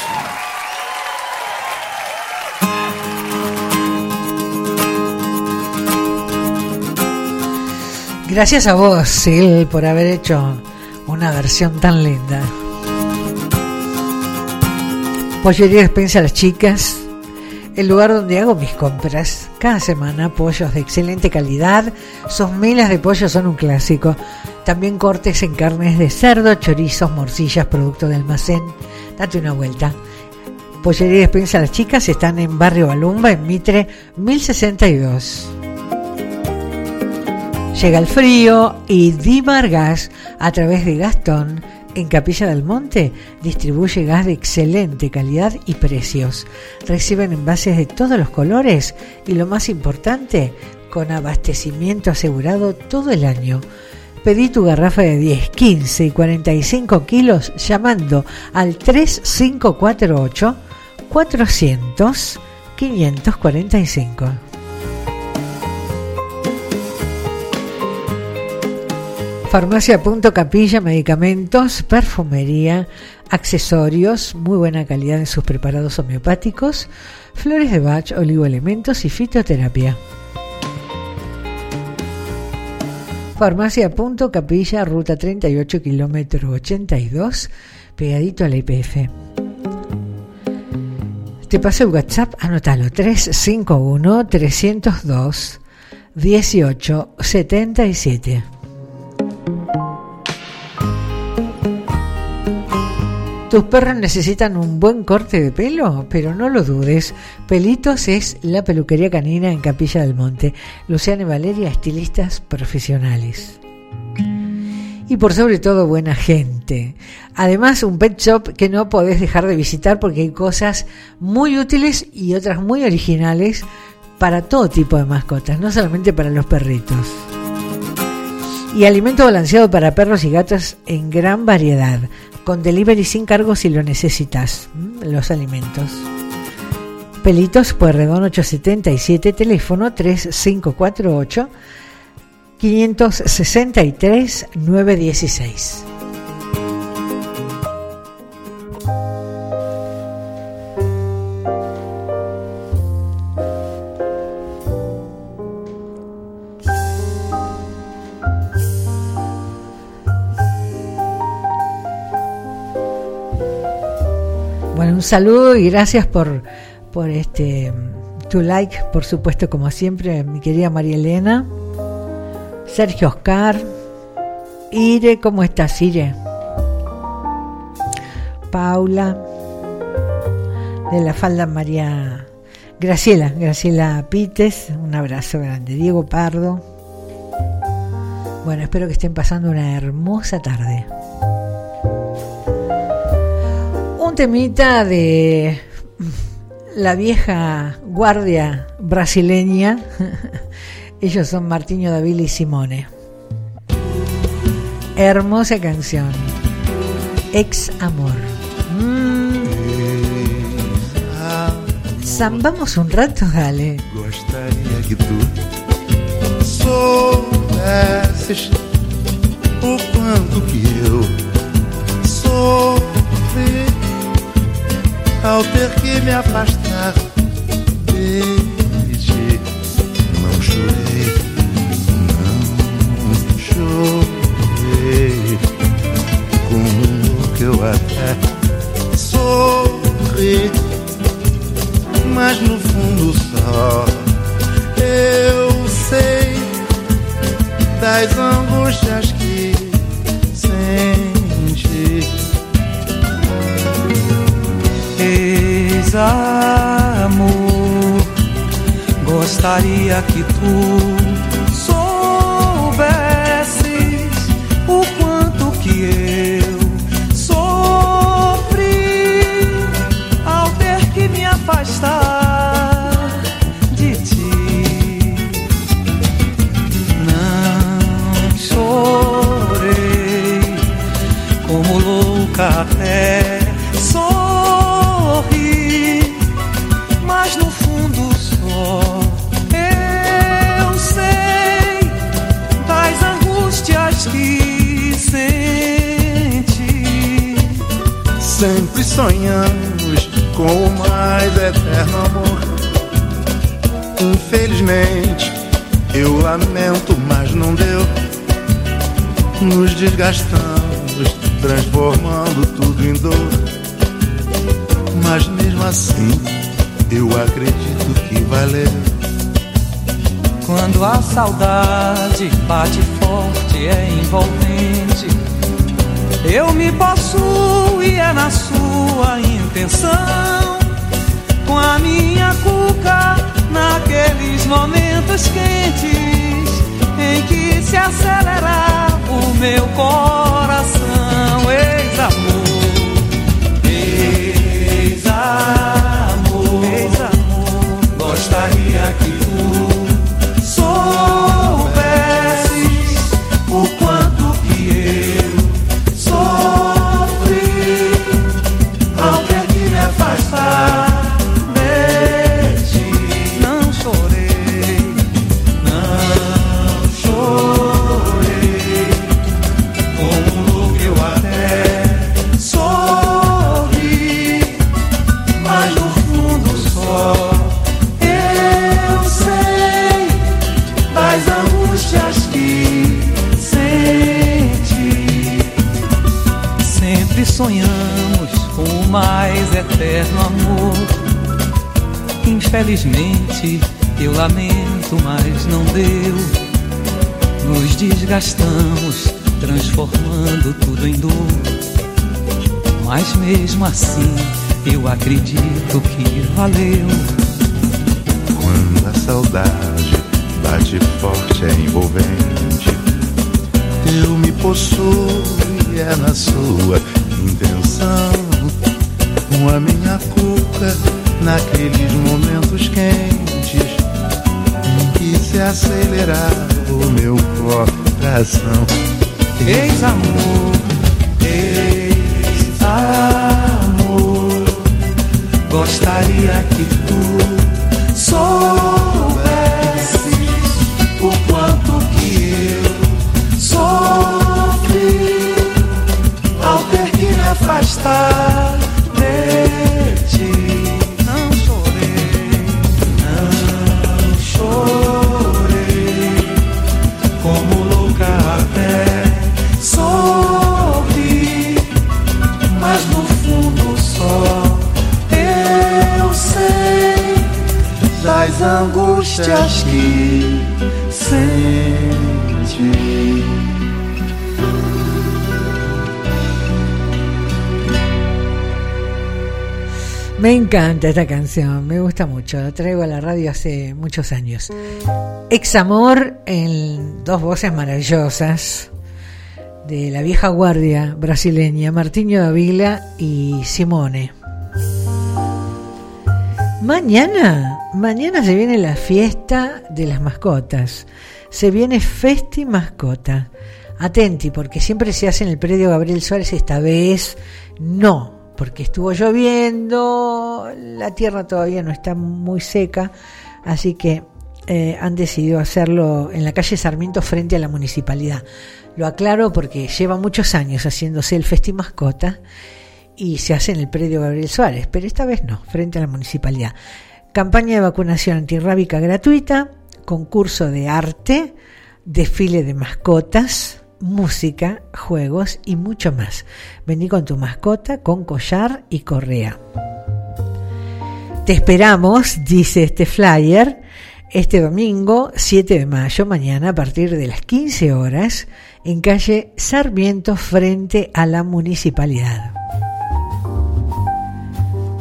Gracias a vos, Sil, por haber hecho una versión tan linda. Pollería Despensa a las chicas, el lugar donde hago mis compras. Cada semana pollos de excelente calidad, sus milas de pollo son un clásico. También cortes en carnes de cerdo, chorizos, morcillas, producto de almacén. Date una vuelta. Pollería Despensa a las chicas están en Barrio Balumba, en Mitre 1062. Llega el frío y Dimar Gas, a través de Gastón, en Capilla del Monte, distribuye gas de excelente calidad y precios. Reciben envases de todos los colores y lo más importante, con abastecimiento asegurado todo el año. Pedí tu garrafa de 10, 15 y 45 kilos llamando al 3548 400 545. Farmacia Punto Capilla, medicamentos, perfumería, accesorios, muy buena calidad en sus preparados homeopáticos, flores de Bach, oligoelementos y fitoterapia. Farmacia Punto Capilla, ruta 38, kilómetro 82, pegadito a la IPF. Te paso el WhatsApp, anótalo, 351 302 1877. ¿Tus perros necesitan un buen corte de pelo? Pero no lo dudes. Pelitos es la peluquería canina en Capilla del Monte. Luciana y Valeria, estilistas profesionales. Y por sobre todo, buena gente. Además, un pet shop que no podés dejar de visitar porque hay cosas muy útiles y otras muy originales para todo tipo de mascotas, no solamente para los perritos. Y alimento balanceado para perros y gatos en gran variedad con delivery sin cargo si lo necesitas, ¿m? los alimentos. Pelitos Puerredón 877, teléfono 3548 563 916. Un saludo y gracias por, por este tu like, por supuesto, como siempre, mi querida María Elena. Sergio Oscar. Ire, ¿cómo estás, Ire? Paula. De la falda María. Graciela, Graciela Pites, un abrazo grande. Diego Pardo. Bueno, espero que estén pasando una hermosa tarde. Un temita de la vieja guardia brasileña. <laughs> Ellos son Martiño Davila y Simone. Hermosa canción. Ex amor. Mm. Zambamos un rato, dale. Gostaria ao ter que me afastar de ti. Não chorei, não chorei, como que eu até sorri mas no fundo só eu sei das angústias que Ex-amor, gostaria que tu sonhamos com o mais eterno amor. Infelizmente, eu lamento, mas não deu. Nos desgastamos, transformando tudo em dor. Mas mesmo assim, eu acredito que valeu. Quando a saudade bate forte, é envolvente. Eu me possuo e é na sua intenção. Com a minha cuca naqueles momentos quentes em que se acelera o meu coração. Ex-amor, ex-amor, ex-amor. Gostaria que tu Nos desgastamos, transformando tudo em dor. Mas mesmo assim, eu acredito que valeu. Quando a saudade bate forte, é envolvente. Eu me possuo e é na sua intenção. Com a minha cuca naqueles momentos quentes em que se acelerava o meu coração. Ex-amor, ex Amor, gostaria que tu soubesses o quanto que eu sofri ao ter que me afastar de ti. Me encanta esta canción, me gusta mucho, la traigo a la radio hace muchos años. Examor en dos voces maravillosas de la vieja guardia brasileña, Martinho Davila y Simone. Mañana, mañana se viene la fiesta de las mascotas. Se viene Festi Mascota. Atenti, porque siempre se hace en el predio Gabriel Suárez, esta vez no, porque estuvo lloviendo, la tierra todavía no está muy seca, así que eh, han decidido hacerlo en la calle Sarmiento frente a la municipalidad. Lo aclaro porque lleva muchos años haciéndose el Festi Mascota y se hace en el predio Gabriel Suárez, pero esta vez no, frente a la municipalidad. Campaña de vacunación antirrábica gratuita, concurso de arte, desfile de mascotas, música, juegos y mucho más. Vení con tu mascota con collar y correa. Te esperamos, dice este flyer, este domingo 7 de mayo, mañana a partir de las 15 horas, en calle Sarmiento frente a la municipalidad.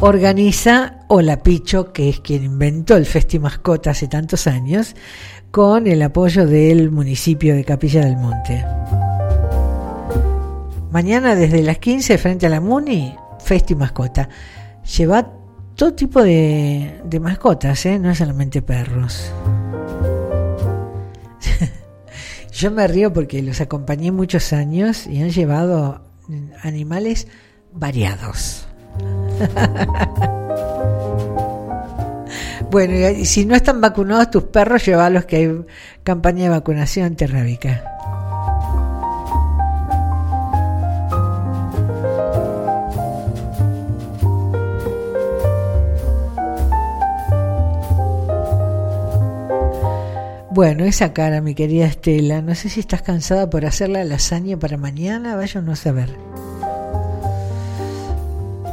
Organiza Hola Picho, que es quien inventó el Festi Mascota hace tantos años, con el apoyo del municipio de Capilla del Monte. Mañana desde las 15 frente a la Muni, Festi Mascota. Lleva todo tipo de, mascotas, ¿eh? no solamente perros. <laughs> Yo me río porque los acompañé muchos años y han llevado animales variados. <laughs> bueno, y si no están vacunados tus perros, llévalos que hay campaña de vacunación antirrábica. Bueno, esa cara, mi querida Estela, no sé si estás cansada por hacer la lasaña para mañana, vaya no a saber.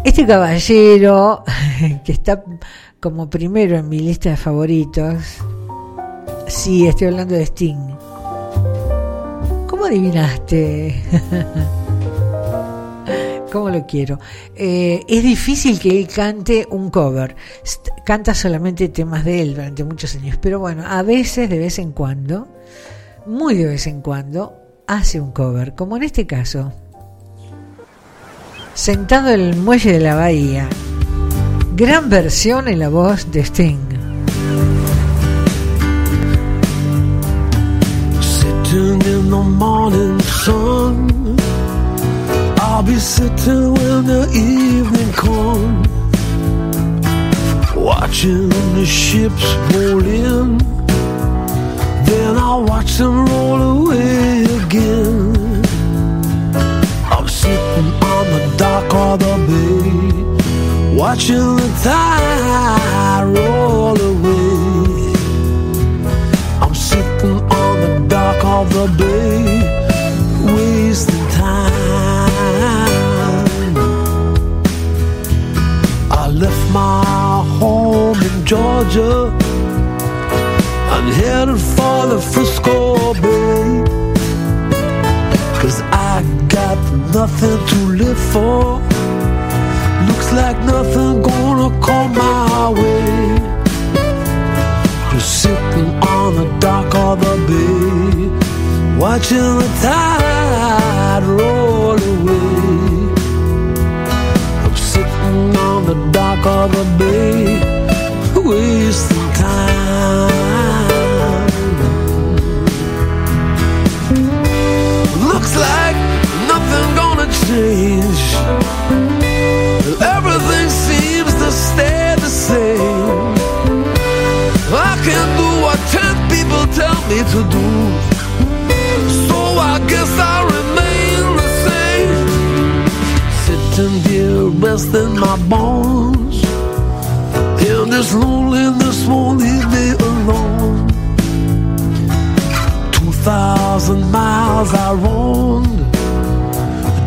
Este caballero, <laughs> que está como primero en mi lista de favoritos, sí, estoy hablando de Sting. ¿Cómo adivinaste? <laughs> ¿Cómo lo quiero? Eh, es difícil que él cante un cover. Canta solamente temas de él durante muchos años. Pero bueno, a veces, de vez en cuando, muy de vez en cuando, hace un cover. Como en este caso. Sentado en el muelle de la bahía. Gran versión en la voz de Sting. Sitting in the morning sun. I'll be sitting when the evening comes. Watching the ships roll in. Then I'll watch them roll away again. I'm sitting dock of the bay. Watching the tide roll away. I'm sitting on the dock of the bay, wasting time. I left my home in Georgia and headed for the Frisco Bay. Got nothing to live for. Looks like nothing gonna come my way. Just sitting on the dock of the bay, watching the tide roll away. I'm sitting on the dock of the bay, wasting time. Looks like change. Everything seems to stay the same. I can do what ten people tell me to do. So I guess I remain the same. Sitting here resting my bones. In this loneliness won't leave me alone. Two thousand miles I roamed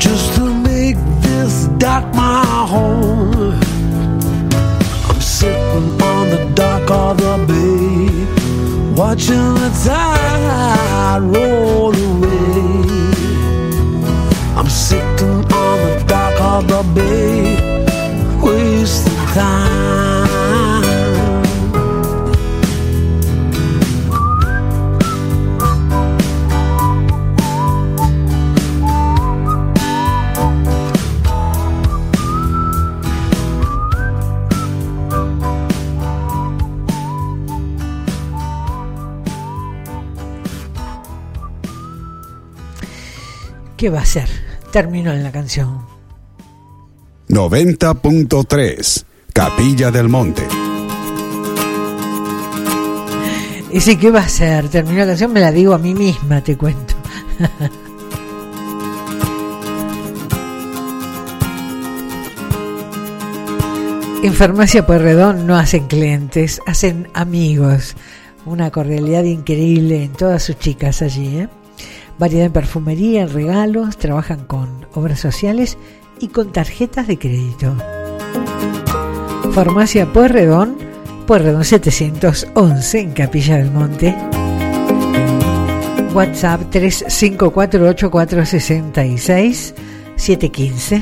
just to make this dot my home. I'm sitting on the dock of the bay, watching the tide roll away. I'm sitting on the dock of the bay, wasting time. ¿Qué va a ser? Terminó en la canción. 90.3 Capilla del Monte. Y sí, ¿qué va a ser? Terminó la canción, me la digo a mí misma, te cuento. <laughs> En Farmacia Pueyrredón no hacen clientes, hacen amigos. Una cordialidad increíble en todas sus chicas allí. ¿eh? Variedad en perfumería, regalos, trabajan con obras sociales y con tarjetas de crédito. Farmacia Pueyrredón, Pueyrredón 711 en Capilla del Monte. WhatsApp 3548466715 715.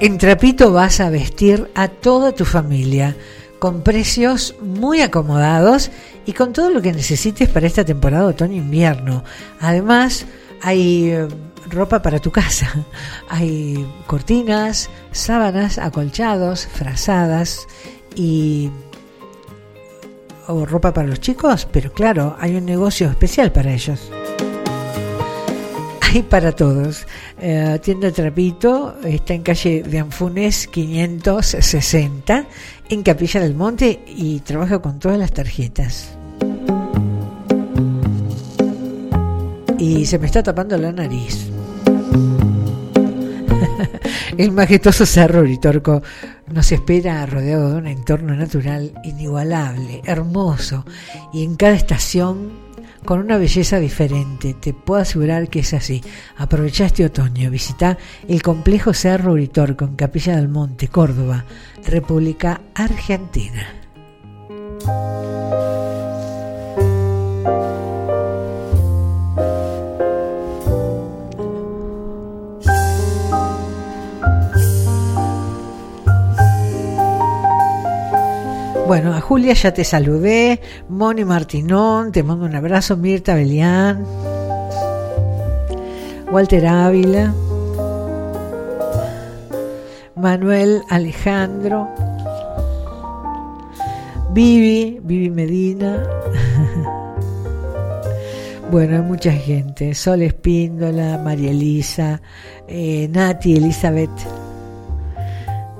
En Trapito vas a vestir a toda tu familia con precios muy acomodados y con todo lo que necesites para esta temporada otoño-invierno. Además, hay eh, ropa para tu casa. <laughs> Hay cortinas, sábanas, acolchados, frazadas y o ropa para los chicos, pero claro, hay un negocio especial para ellos. <laughs> Hay para todos. Eh, tienda Trapito está en calle de Anfunes 560 en Capilla del Monte y trabaja con todas las tarjetas. Y se me está tapando la nariz. <laughs> El majestuoso Cerro Uritorco nos espera rodeado de un entorno natural inigualable, hermoso, y en cada estación con una belleza diferente. Te puedo asegurar que es así. Aprovecha este otoño, visita el complejo Cerro Uritorco en Capilla del Monte, Córdoba, República Argentina. Bueno, a Julia ya te saludé, Moni Martinón, te mando un abrazo, Mirta Belián, Walter Ávila, Manuel Alejandro, Vivi, Vivi Medina. <laughs> Bueno, hay mucha gente. Sol Espíndola, María Elisa, eh, Nati, Elizabeth,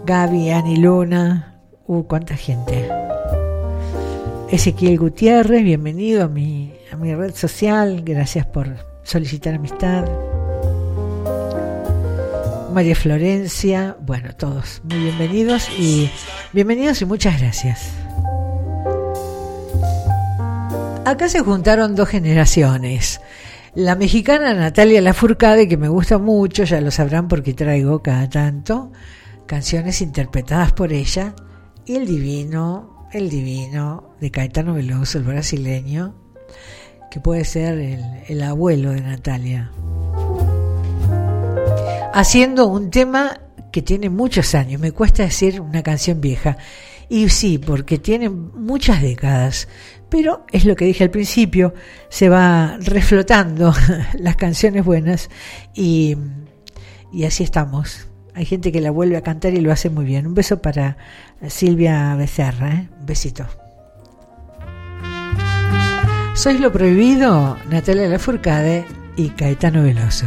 Gaby, Ani Luna. Uh, cuánta gente. Ezequiel Gutiérrez, bienvenido a mi, a mi red social. Gracias por solicitar amistad. María Florencia, bueno, todos muy bienvenidos y bienvenidos y muchas gracias. Acá se juntaron dos generaciones. La mexicana Natalia Lafourcade, que me gusta mucho, ya lo sabrán porque traigo cada tanto canciones interpretadas por ella, y el divino, el divino de Caetano Veloso, el brasileño, que puede ser el, el abuelo de Natalia. Haciendo un tema que tiene muchos años, me cuesta decir una canción vieja. Y sí, porque tiene muchas décadas, pero es lo que dije al principio, se va reflotando <laughs> las canciones buenas y, y así estamos. Hay gente que la vuelve a cantar y lo hace muy bien. Un beso para Silvia Becerra, ¿eh? un besito. Sois lo prohibido, Natalia Lafourcade y Caetano Veloso.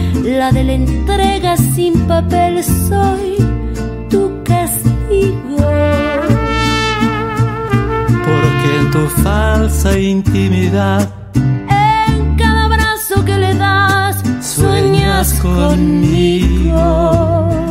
la de la entrega sin papel, soy tu castigo. Porque en tu falsa intimidad En cada abrazo que le das, sueñas conmigo. Soy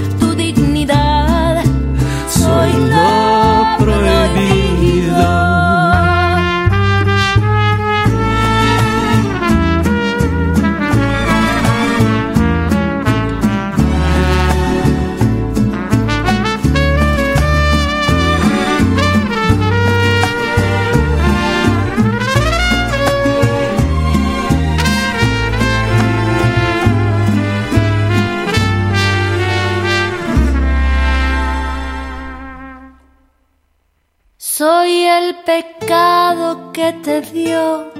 te dio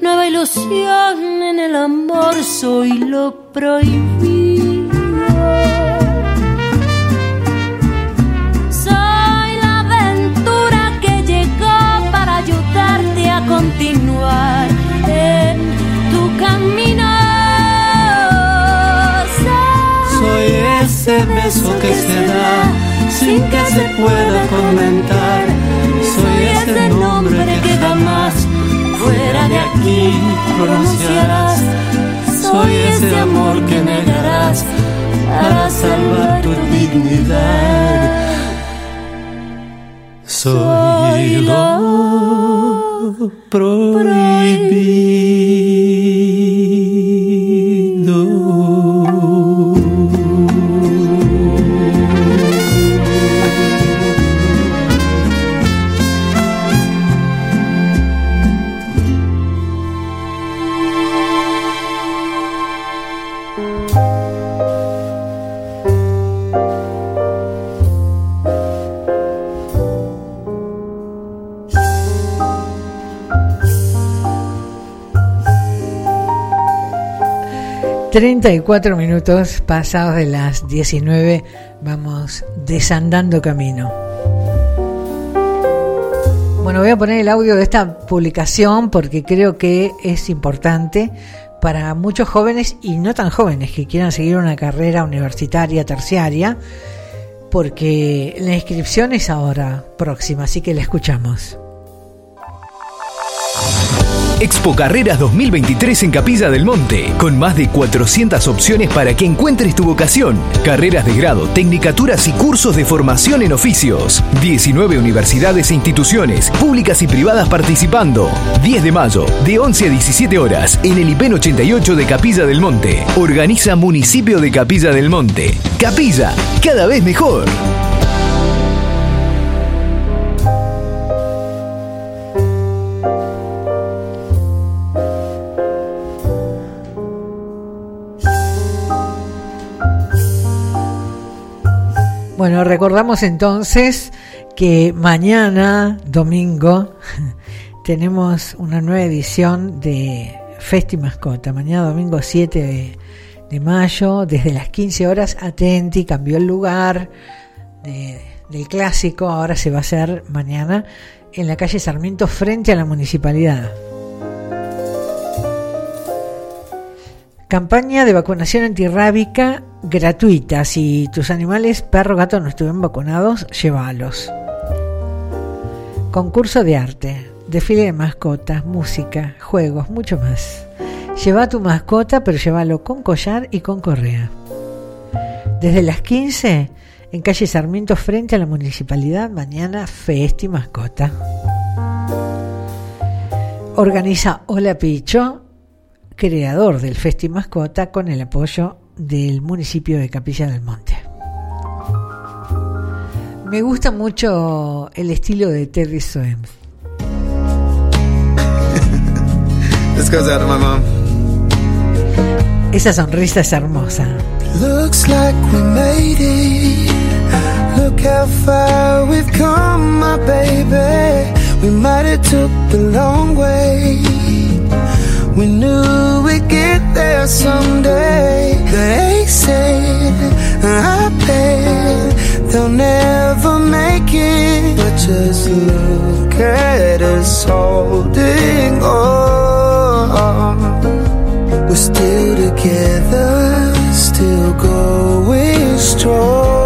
nueva ilusión en el amor. Soy lo prohibido. Soy la aventura que llegó para ayudarte a continuar en tu camino. Soy ese beso que se da sin que se pueda comentar. Ese nombre que jamás fuera de aquí pronunciarás. Soy ese amor que negarás para salvar tu dignidad. Soy lo prohibido. 34 minutos pasados de las 19, vamos desandando camino. Bueno, voy a poner el audio de esta publicación porque creo que es importante para muchos jóvenes y no tan jóvenes que quieran seguir una carrera universitaria, terciaria, porque la inscripción es ahora próxima, así que la escuchamos. Expo Carreras 2023 en Capilla del Monte, con más de 400 opciones para que encuentres tu vocación. Carreras de grado, tecnicaturas y cursos de formación en oficios. 19 universidades e instituciones, públicas y privadas participando. 10 de mayo, de 11 a 17 horas, en el IPEN 88 de Capilla del Monte. Organiza Municipio de Capilla del Monte. Capilla, cada vez mejor. Bueno, recordamos entonces que mañana, domingo, <laughs> tenemos una nueva edición de Festi Mascota. Mañana, domingo 7 de, de mayo, desde las 15 horas, Atenti, cambió el lugar de- del clásico, ahora se va a hacer mañana en la calle Sarmiento frente a la municipalidad. Campaña de vacunación antirrábica gratuita. Si tus animales, perro, gato, no estuvieron vacunados, llévalos. Concurso de arte, desfile de mascotas, música, juegos, mucho más. Lleva a tu mascota, pero llévalo con collar y con correa. Desde las 15, en calle Sarmiento, frente a la municipalidad, mañana Festi Mascota. Organiza Hola Picho, creador del Festi Mascota, con el apoyo del municipio de Capilla del Monte. Me gusta mucho el estilo de Terry Swims. This goes out to my mom. Esa sonrisa es hermosa. Looks like we made it. Look how far we've come, my baby. We might have took the long way. We knew we'd get there someday. They said, I bet they'll never make it. But just look at us holding on. We're still together, still going strong.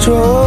destroy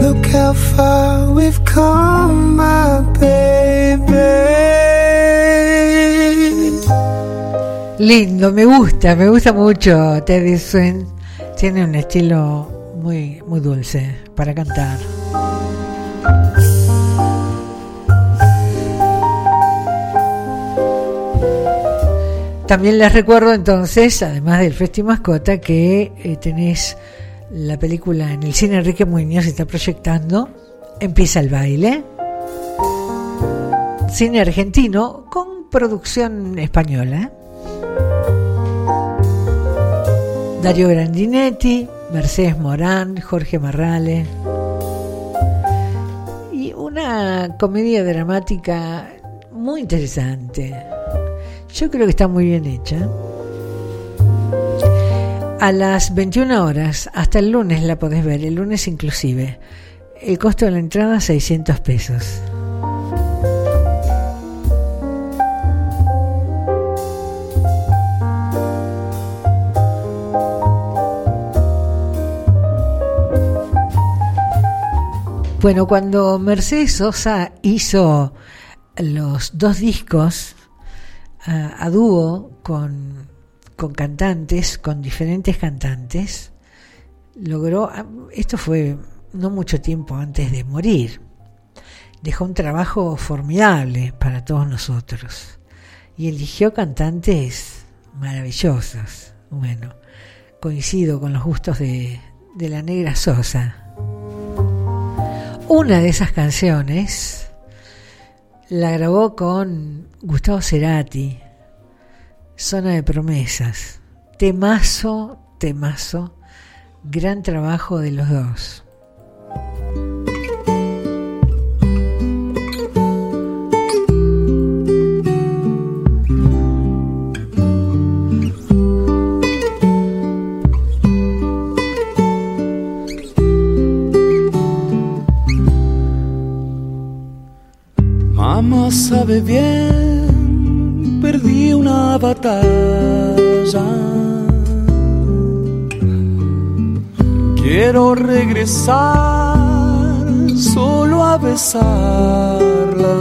Look how far we've come, my baby. Lindo, me gusta, me gusta mucho Teddy Swift. Tiene un estilo muy, muy dulce para cantar. También les recuerdo entonces, además del Festi Mascota, que eh, tenés la película en el cine Enrique Muñoz está proyectando. Empieza el baile. Cine argentino con producción española. Dario Grandinetti, Mercedes Morán, Jorge Marrale. Y una comedia dramática muy interesante. Yo creo que está muy bien hecha. A las 21 horas, hasta el lunes la podés ver, el lunes inclusive. El costo de la entrada 600 pesos. Bueno, cuando Mercedes Sosa hizo los dos discos ah, a dúo con, con cantantes, con diferentes cantantes, logró, esto fue no mucho tiempo antes de morir, dejó un trabajo formidable para todos nosotros y eligió cantantes maravillosos. Bueno, coincido con los gustos de, de la negra Sosa. Una de esas canciones la grabó con Gustavo Cerati, Zona de Promesas. Temazo, temazo, gran trabajo de los dos. Sabe bien, una batalla. Quiero regresar solo a besarla.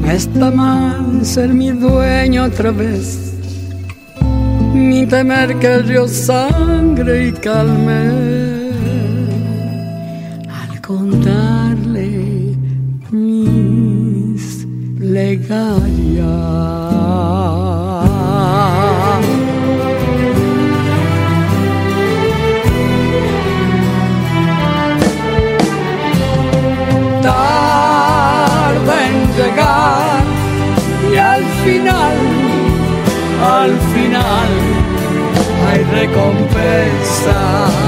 No está mal ser mi dueño otra vez, ni temer que el sangre y calme mis plegarias. Tarda en llegar y al final, al final hay recompensa.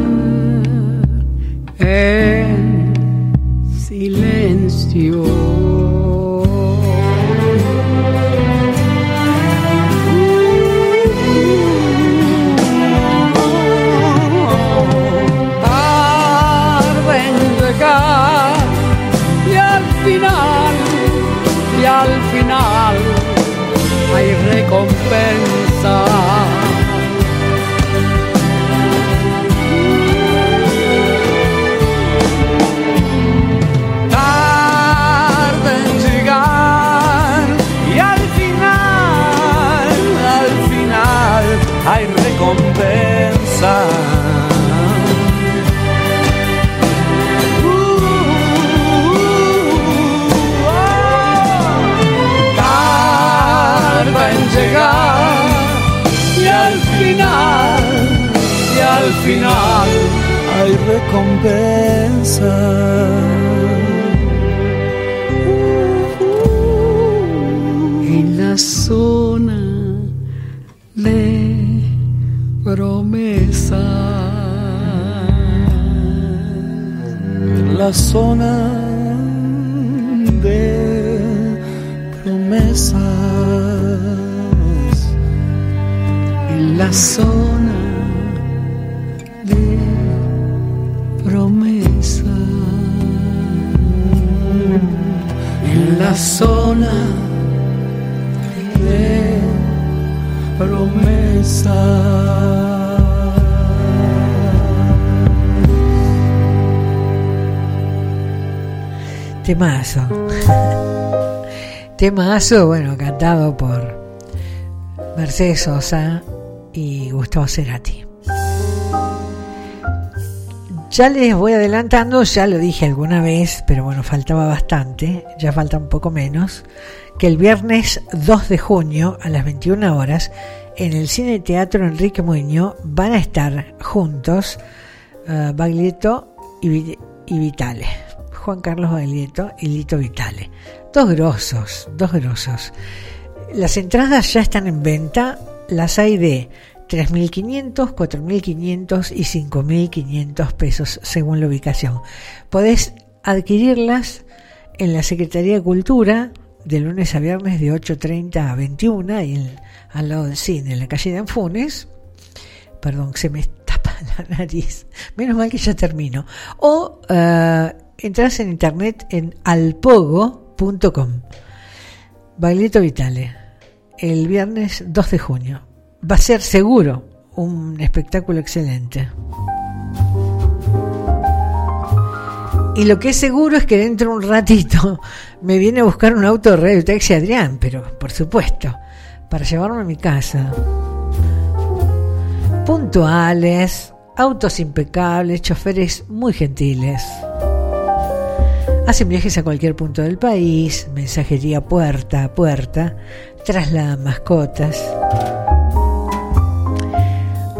en silencio. Recompensa. en la zona de promesa. La zona Temazo. <laughs> Temazo, bueno, cantado por Mercedes Sosa y Gustavo Cerati. Ya les voy adelantando, ya lo dije alguna vez, pero bueno, faltaba bastante, ya falta un poco menos, que el viernes 2 de junio a las 21 horas en el Cine Teatro Enrique Muñoz van a estar juntos uh, Baglietto y, y Vitale. Juan Carlos Baglietto y Lito Vitale. Dos grosos, dos grosos. Las entradas ya están en venta, las hay de 3.500, 4.500 y 5.500 pesos según la ubicación. Podés adquirirlas en la Secretaría de Cultura de lunes a viernes de 8.30 a 21 y en- al lado del cine, en la calle de Anfunes. Perdón, se me <laughs> tapa la nariz. Menos mal que ya termino. O eh, entras en internet en alpogo.com. Baglietto Vitale, el viernes 2 de junio. Va a ser seguro un espectáculo excelente. Y lo que es seguro es que dentro de un ratito <laughs> me viene a buscar un auto de Radio Taxi Adrián, pero por supuesto, para llevarme a mi casa. Puntuales, autos impecables, choferes muy gentiles. Hacen viajes a cualquier punto del país, mensajería puerta a puerta, trasladan mascotas.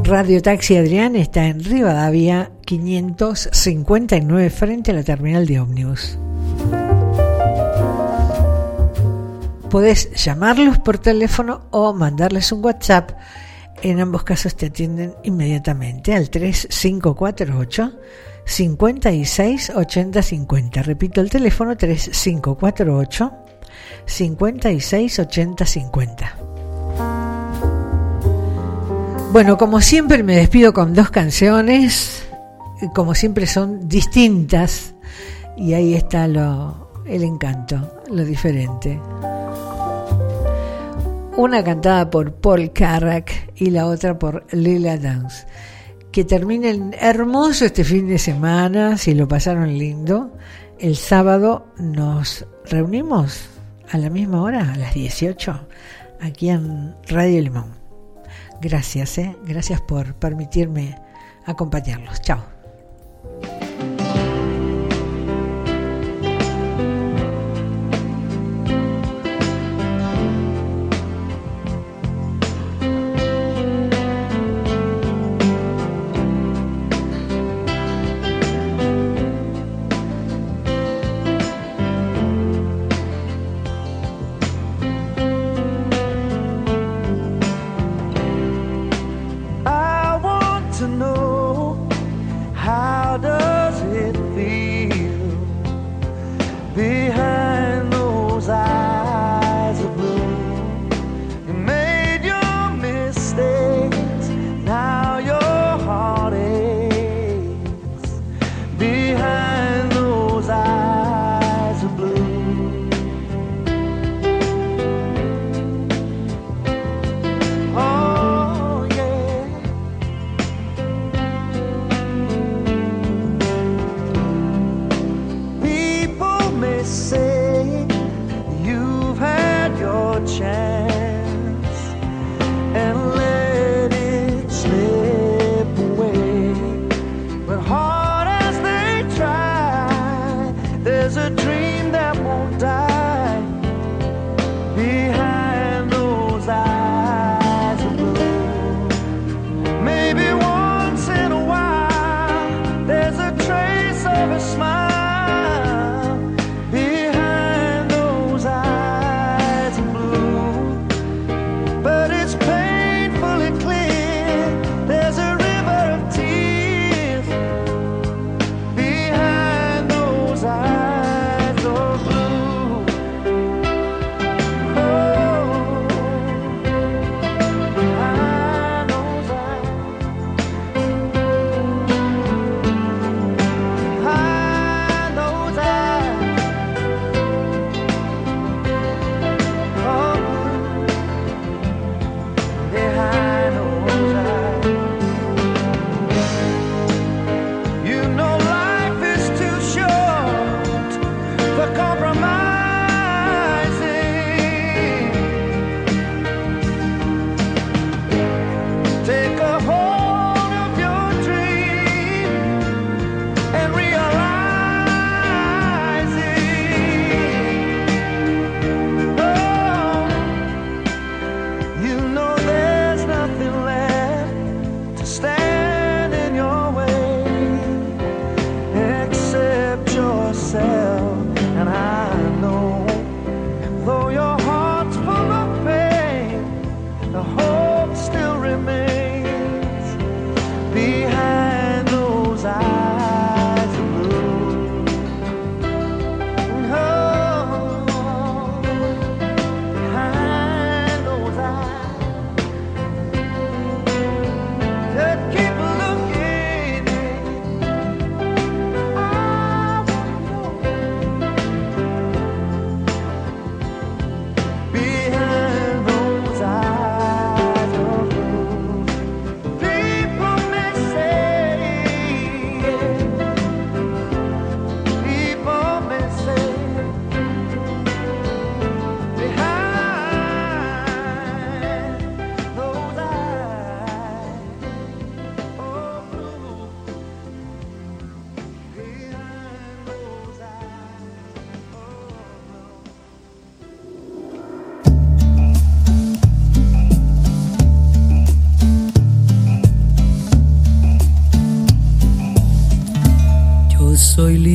Radio Taxi Adrián está en Rivadavia 559 frente a la terminal de ómnibus. Podés llamarlos por teléfono o mandarles un WhatsApp. En ambos casos te atienden inmediatamente al 3548 56 80 50. Repito el teléfono 3548 56 80 50. Bueno, como siempre me despido con dos canciones, como siempre son distintas y ahí está lo, el encanto, lo diferente. Una cantada por Paul Carrack y la otra por Lila Dance. Que terminen hermoso este fin de semana, si lo pasaron lindo. El sábado nos reunimos a la misma hora, a las 18, aquí en Radio Limón. Gracias, ¿eh? gracias por permitirme acompañarlos. Chao.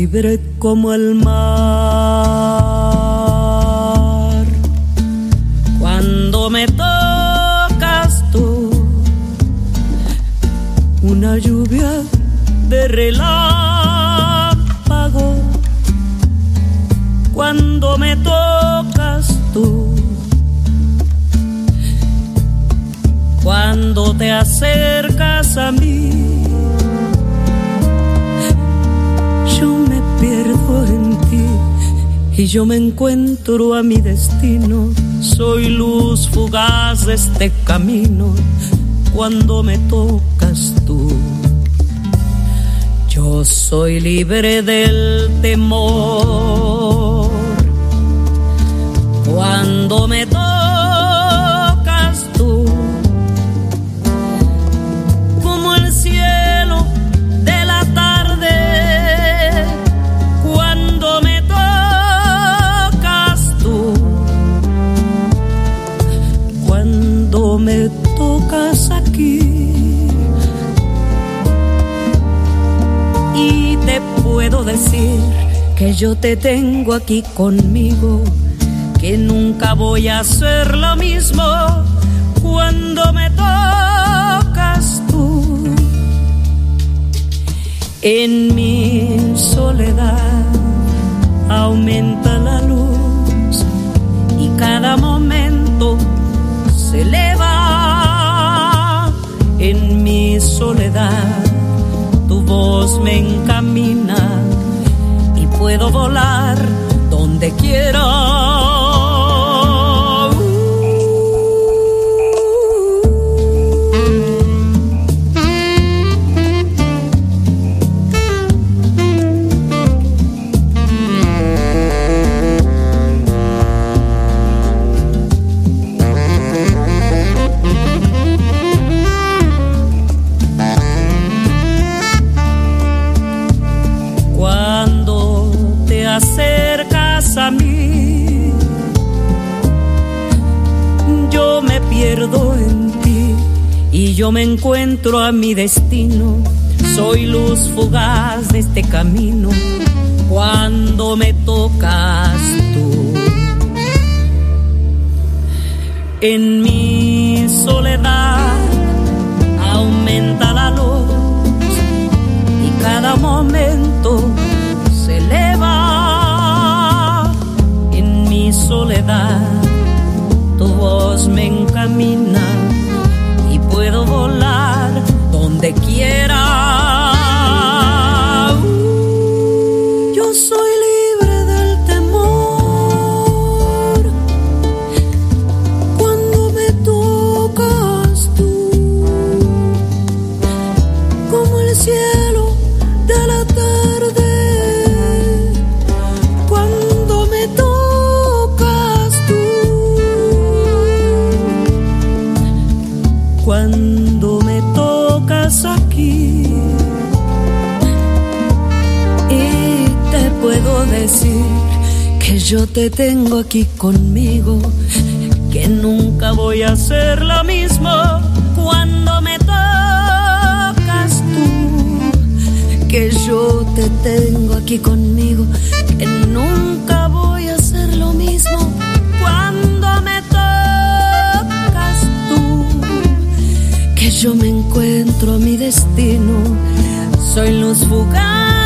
Libre como el mar. Cuando me tocas tú, una lluvia de relámpago. Cuando me tocas tú, cuando te acercas yo me encuentro a mi destino. Soy luz fugaz de este camino cuando me tocas tú. Yo soy libre del temor cuando me que yo te tengo aquí conmigo, que nunca voy a hacer lo mismo cuando me tocas tú. En mi soledad aumenta la luz y cada momento se eleva en mi soledad. Tu voz me encamina puedo volar donde quiera. Yo me encuentro a mi destino. Soy luz fugaz de este camino cuando me tocas tú. En mi soledad aumenta la luz y cada momento se eleva en mi soledad. Tu voz me encamina que yo te tengo aquí conmigo que nunca voy a hacer lo mismo cuando me tocas tú. Que yo te tengo aquí conmigo que nunca voy a hacer lo mismo cuando me tocas tú. Que yo me encuentro a mi destino soy luz fugaz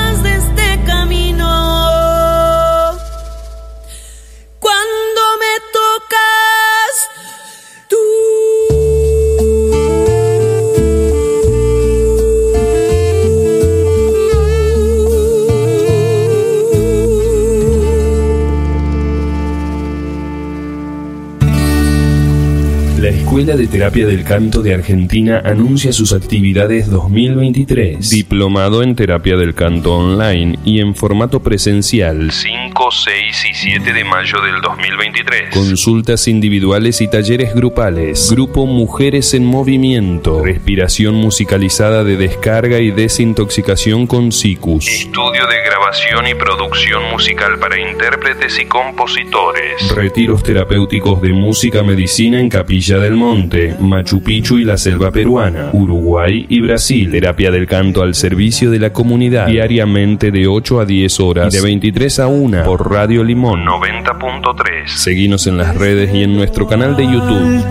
Escuela de Terapia del Canto de Argentina anuncia sus actividades 2023. Diplomado en Terapia del Canto Online y en formato presencial. 5 5, 6 y 7 de mayo del 2023. Consultas individuales y talleres grupales. Grupo Mujeres en Movimiento. Respiración musicalizada de descarga y desintoxicación con SICUS. Estudio de grabación y producción musical para intérpretes y compositores. Retiros terapéuticos de música medicina en Capilla del Monte, Machu Picchu y la selva peruana, Uruguay y Brasil. Terapia del canto al servicio de la comunidad. Diariamente de 8 a 10 horas y de 23 a 1 por Radio Limón 90.3. Seguinos en las redes y en nuestro canal de YouTube.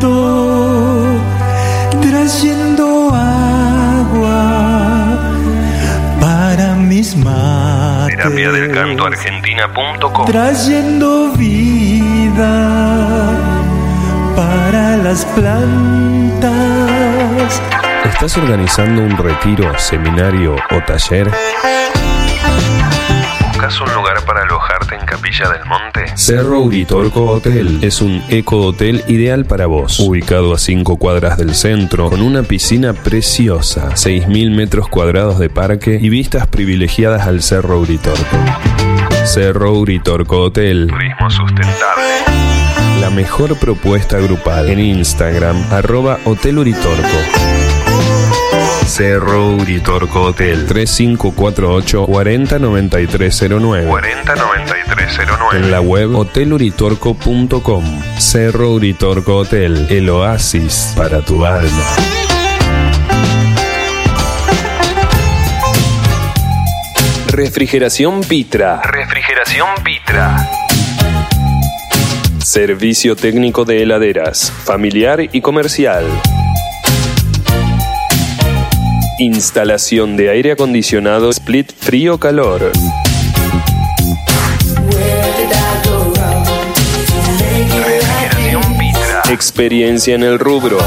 trayendo agua para mis mates, Terapia del canto argentina.com. trayendo vida para las plantas. ¿Estás organizando un retiro, seminario o taller? ¿Buscas un lugar para alojarte en Capilla del Monte? Cerro Uritorco Hotel es un eco-hotel ideal para vos. Ubicado a 5 cuadras del centro, con una piscina preciosa, 6.000 metros cuadrados de parque y vistas privilegiadas al Cerro Uritorco. Cerro Uritorco Hotel. Turismo sustentable. La mejor propuesta grupal en Instagram, arroba Hotel Uritorco. Cerro Uritorco Hotel. 3548 409309 409309 En la web hoteluritorco.com Cerro Uritorco Hotel El oasis para tu alma. Refrigeración Pitra. Refrigeración Pitra. Servicio técnico de heladeras, familiar y comercial. Instalación de aire acondicionado split frío-calor. Experiencia en el rubro.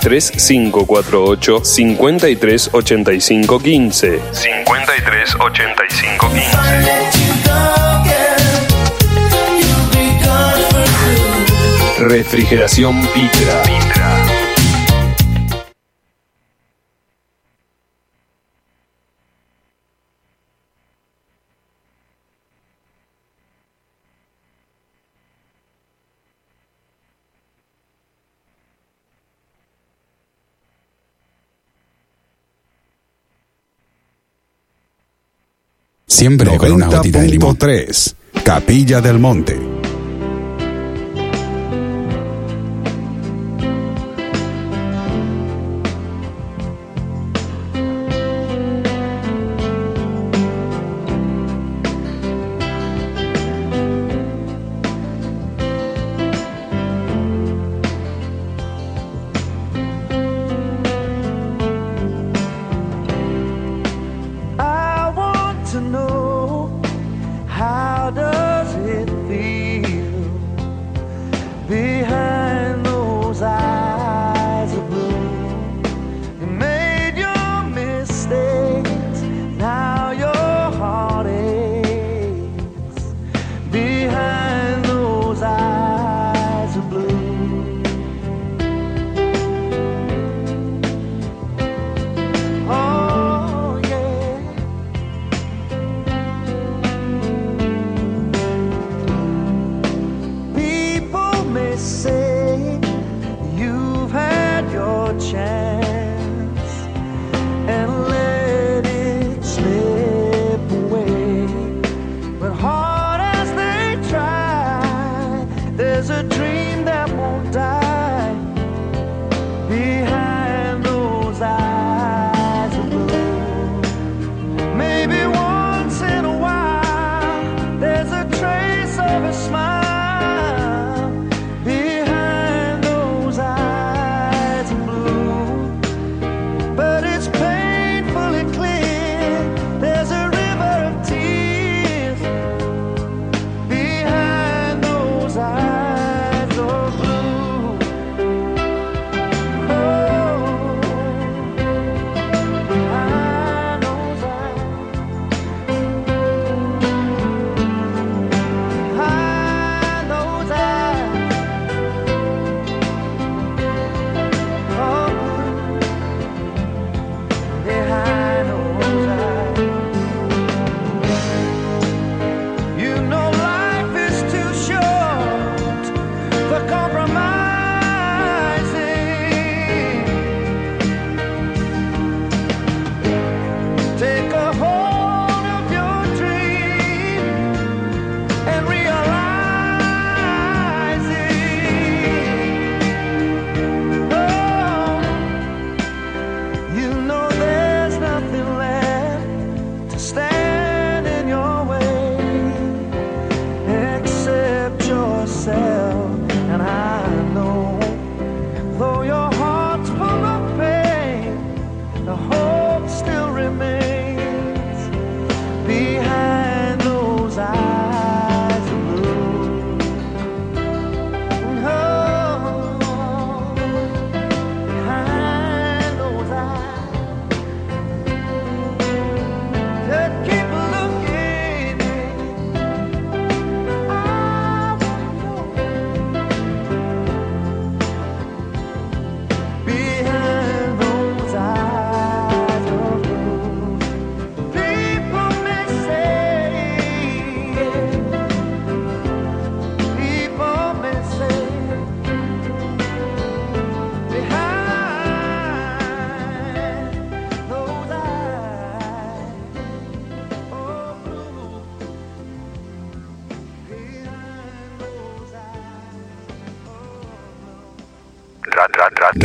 3548 538515 538515 Refrigeración Pitra. Siempre con una gotita de limón. 3. Capilla del Monte.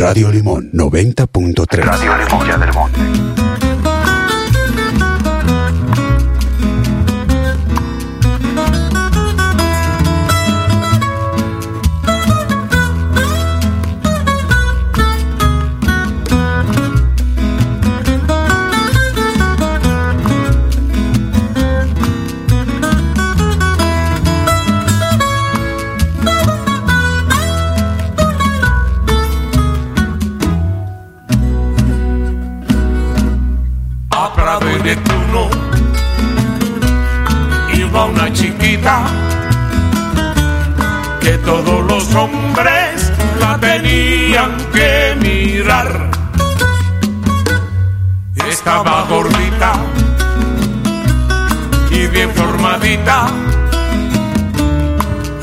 Radio Limón 90.3. Radio Limón del Monte. Y bien formadita,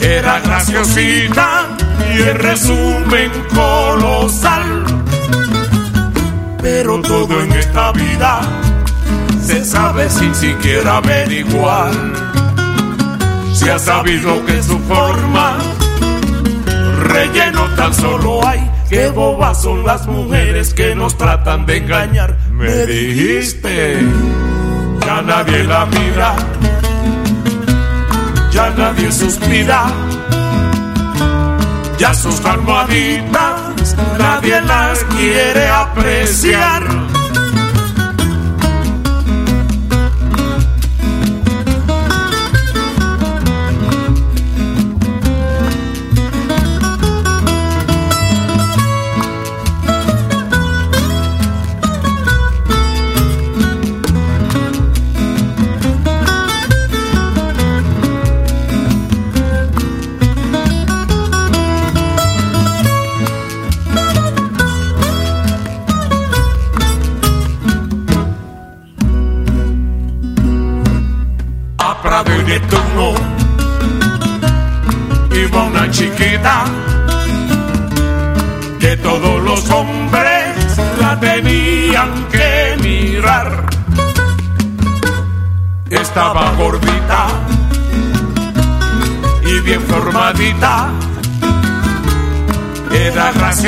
era graciosita y en resumen colosal pero todo en esta vida se sabe sin siquiera averiguar. Se ha sabido que su forma relleno tan solo hay. Qué bobas son las mujeres que nos tratan de engañar. Me dijiste, ya nadie la mira, ya nadie suspira, ya sus almohaditas nadie las quiere apreciar.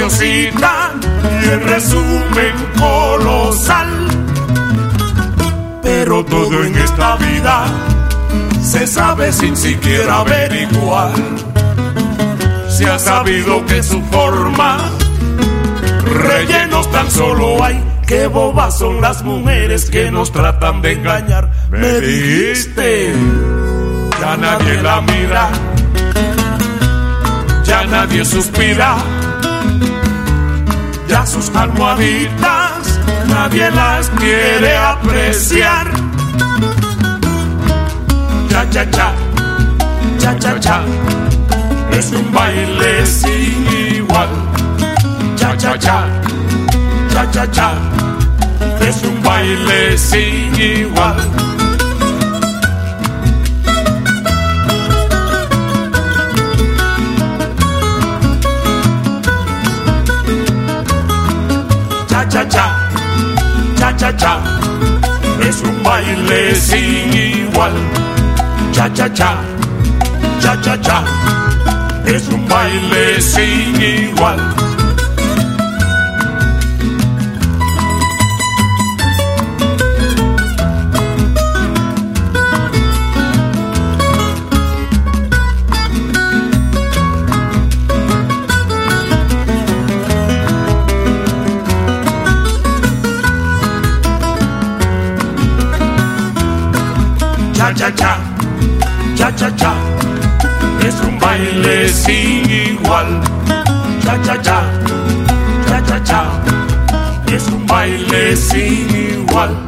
Y en resumen colosal. Pero todo en esta vida se sabe sin siquiera averiguar. Se ha sabido que su forma rellenos tan solo hay. Qué bobas son las mujeres que nos tratan de engañar. Me dijiste, ya nadie la mira, ya nadie suspira, ya sus almohaditas nadie las quiere apreciar cha cha cha, cha cha cha, es un baile sin igual. Cha cha cha, cha cha cha, es un baile sin igual. Cha cha es un baile sin igual. Cha cha cha, cha cha cha, es un baile sin igual. Cha cha cha cha cha cha, es un baile sin igual. Cha cha cha, cha cha cha, es un baile sin igual.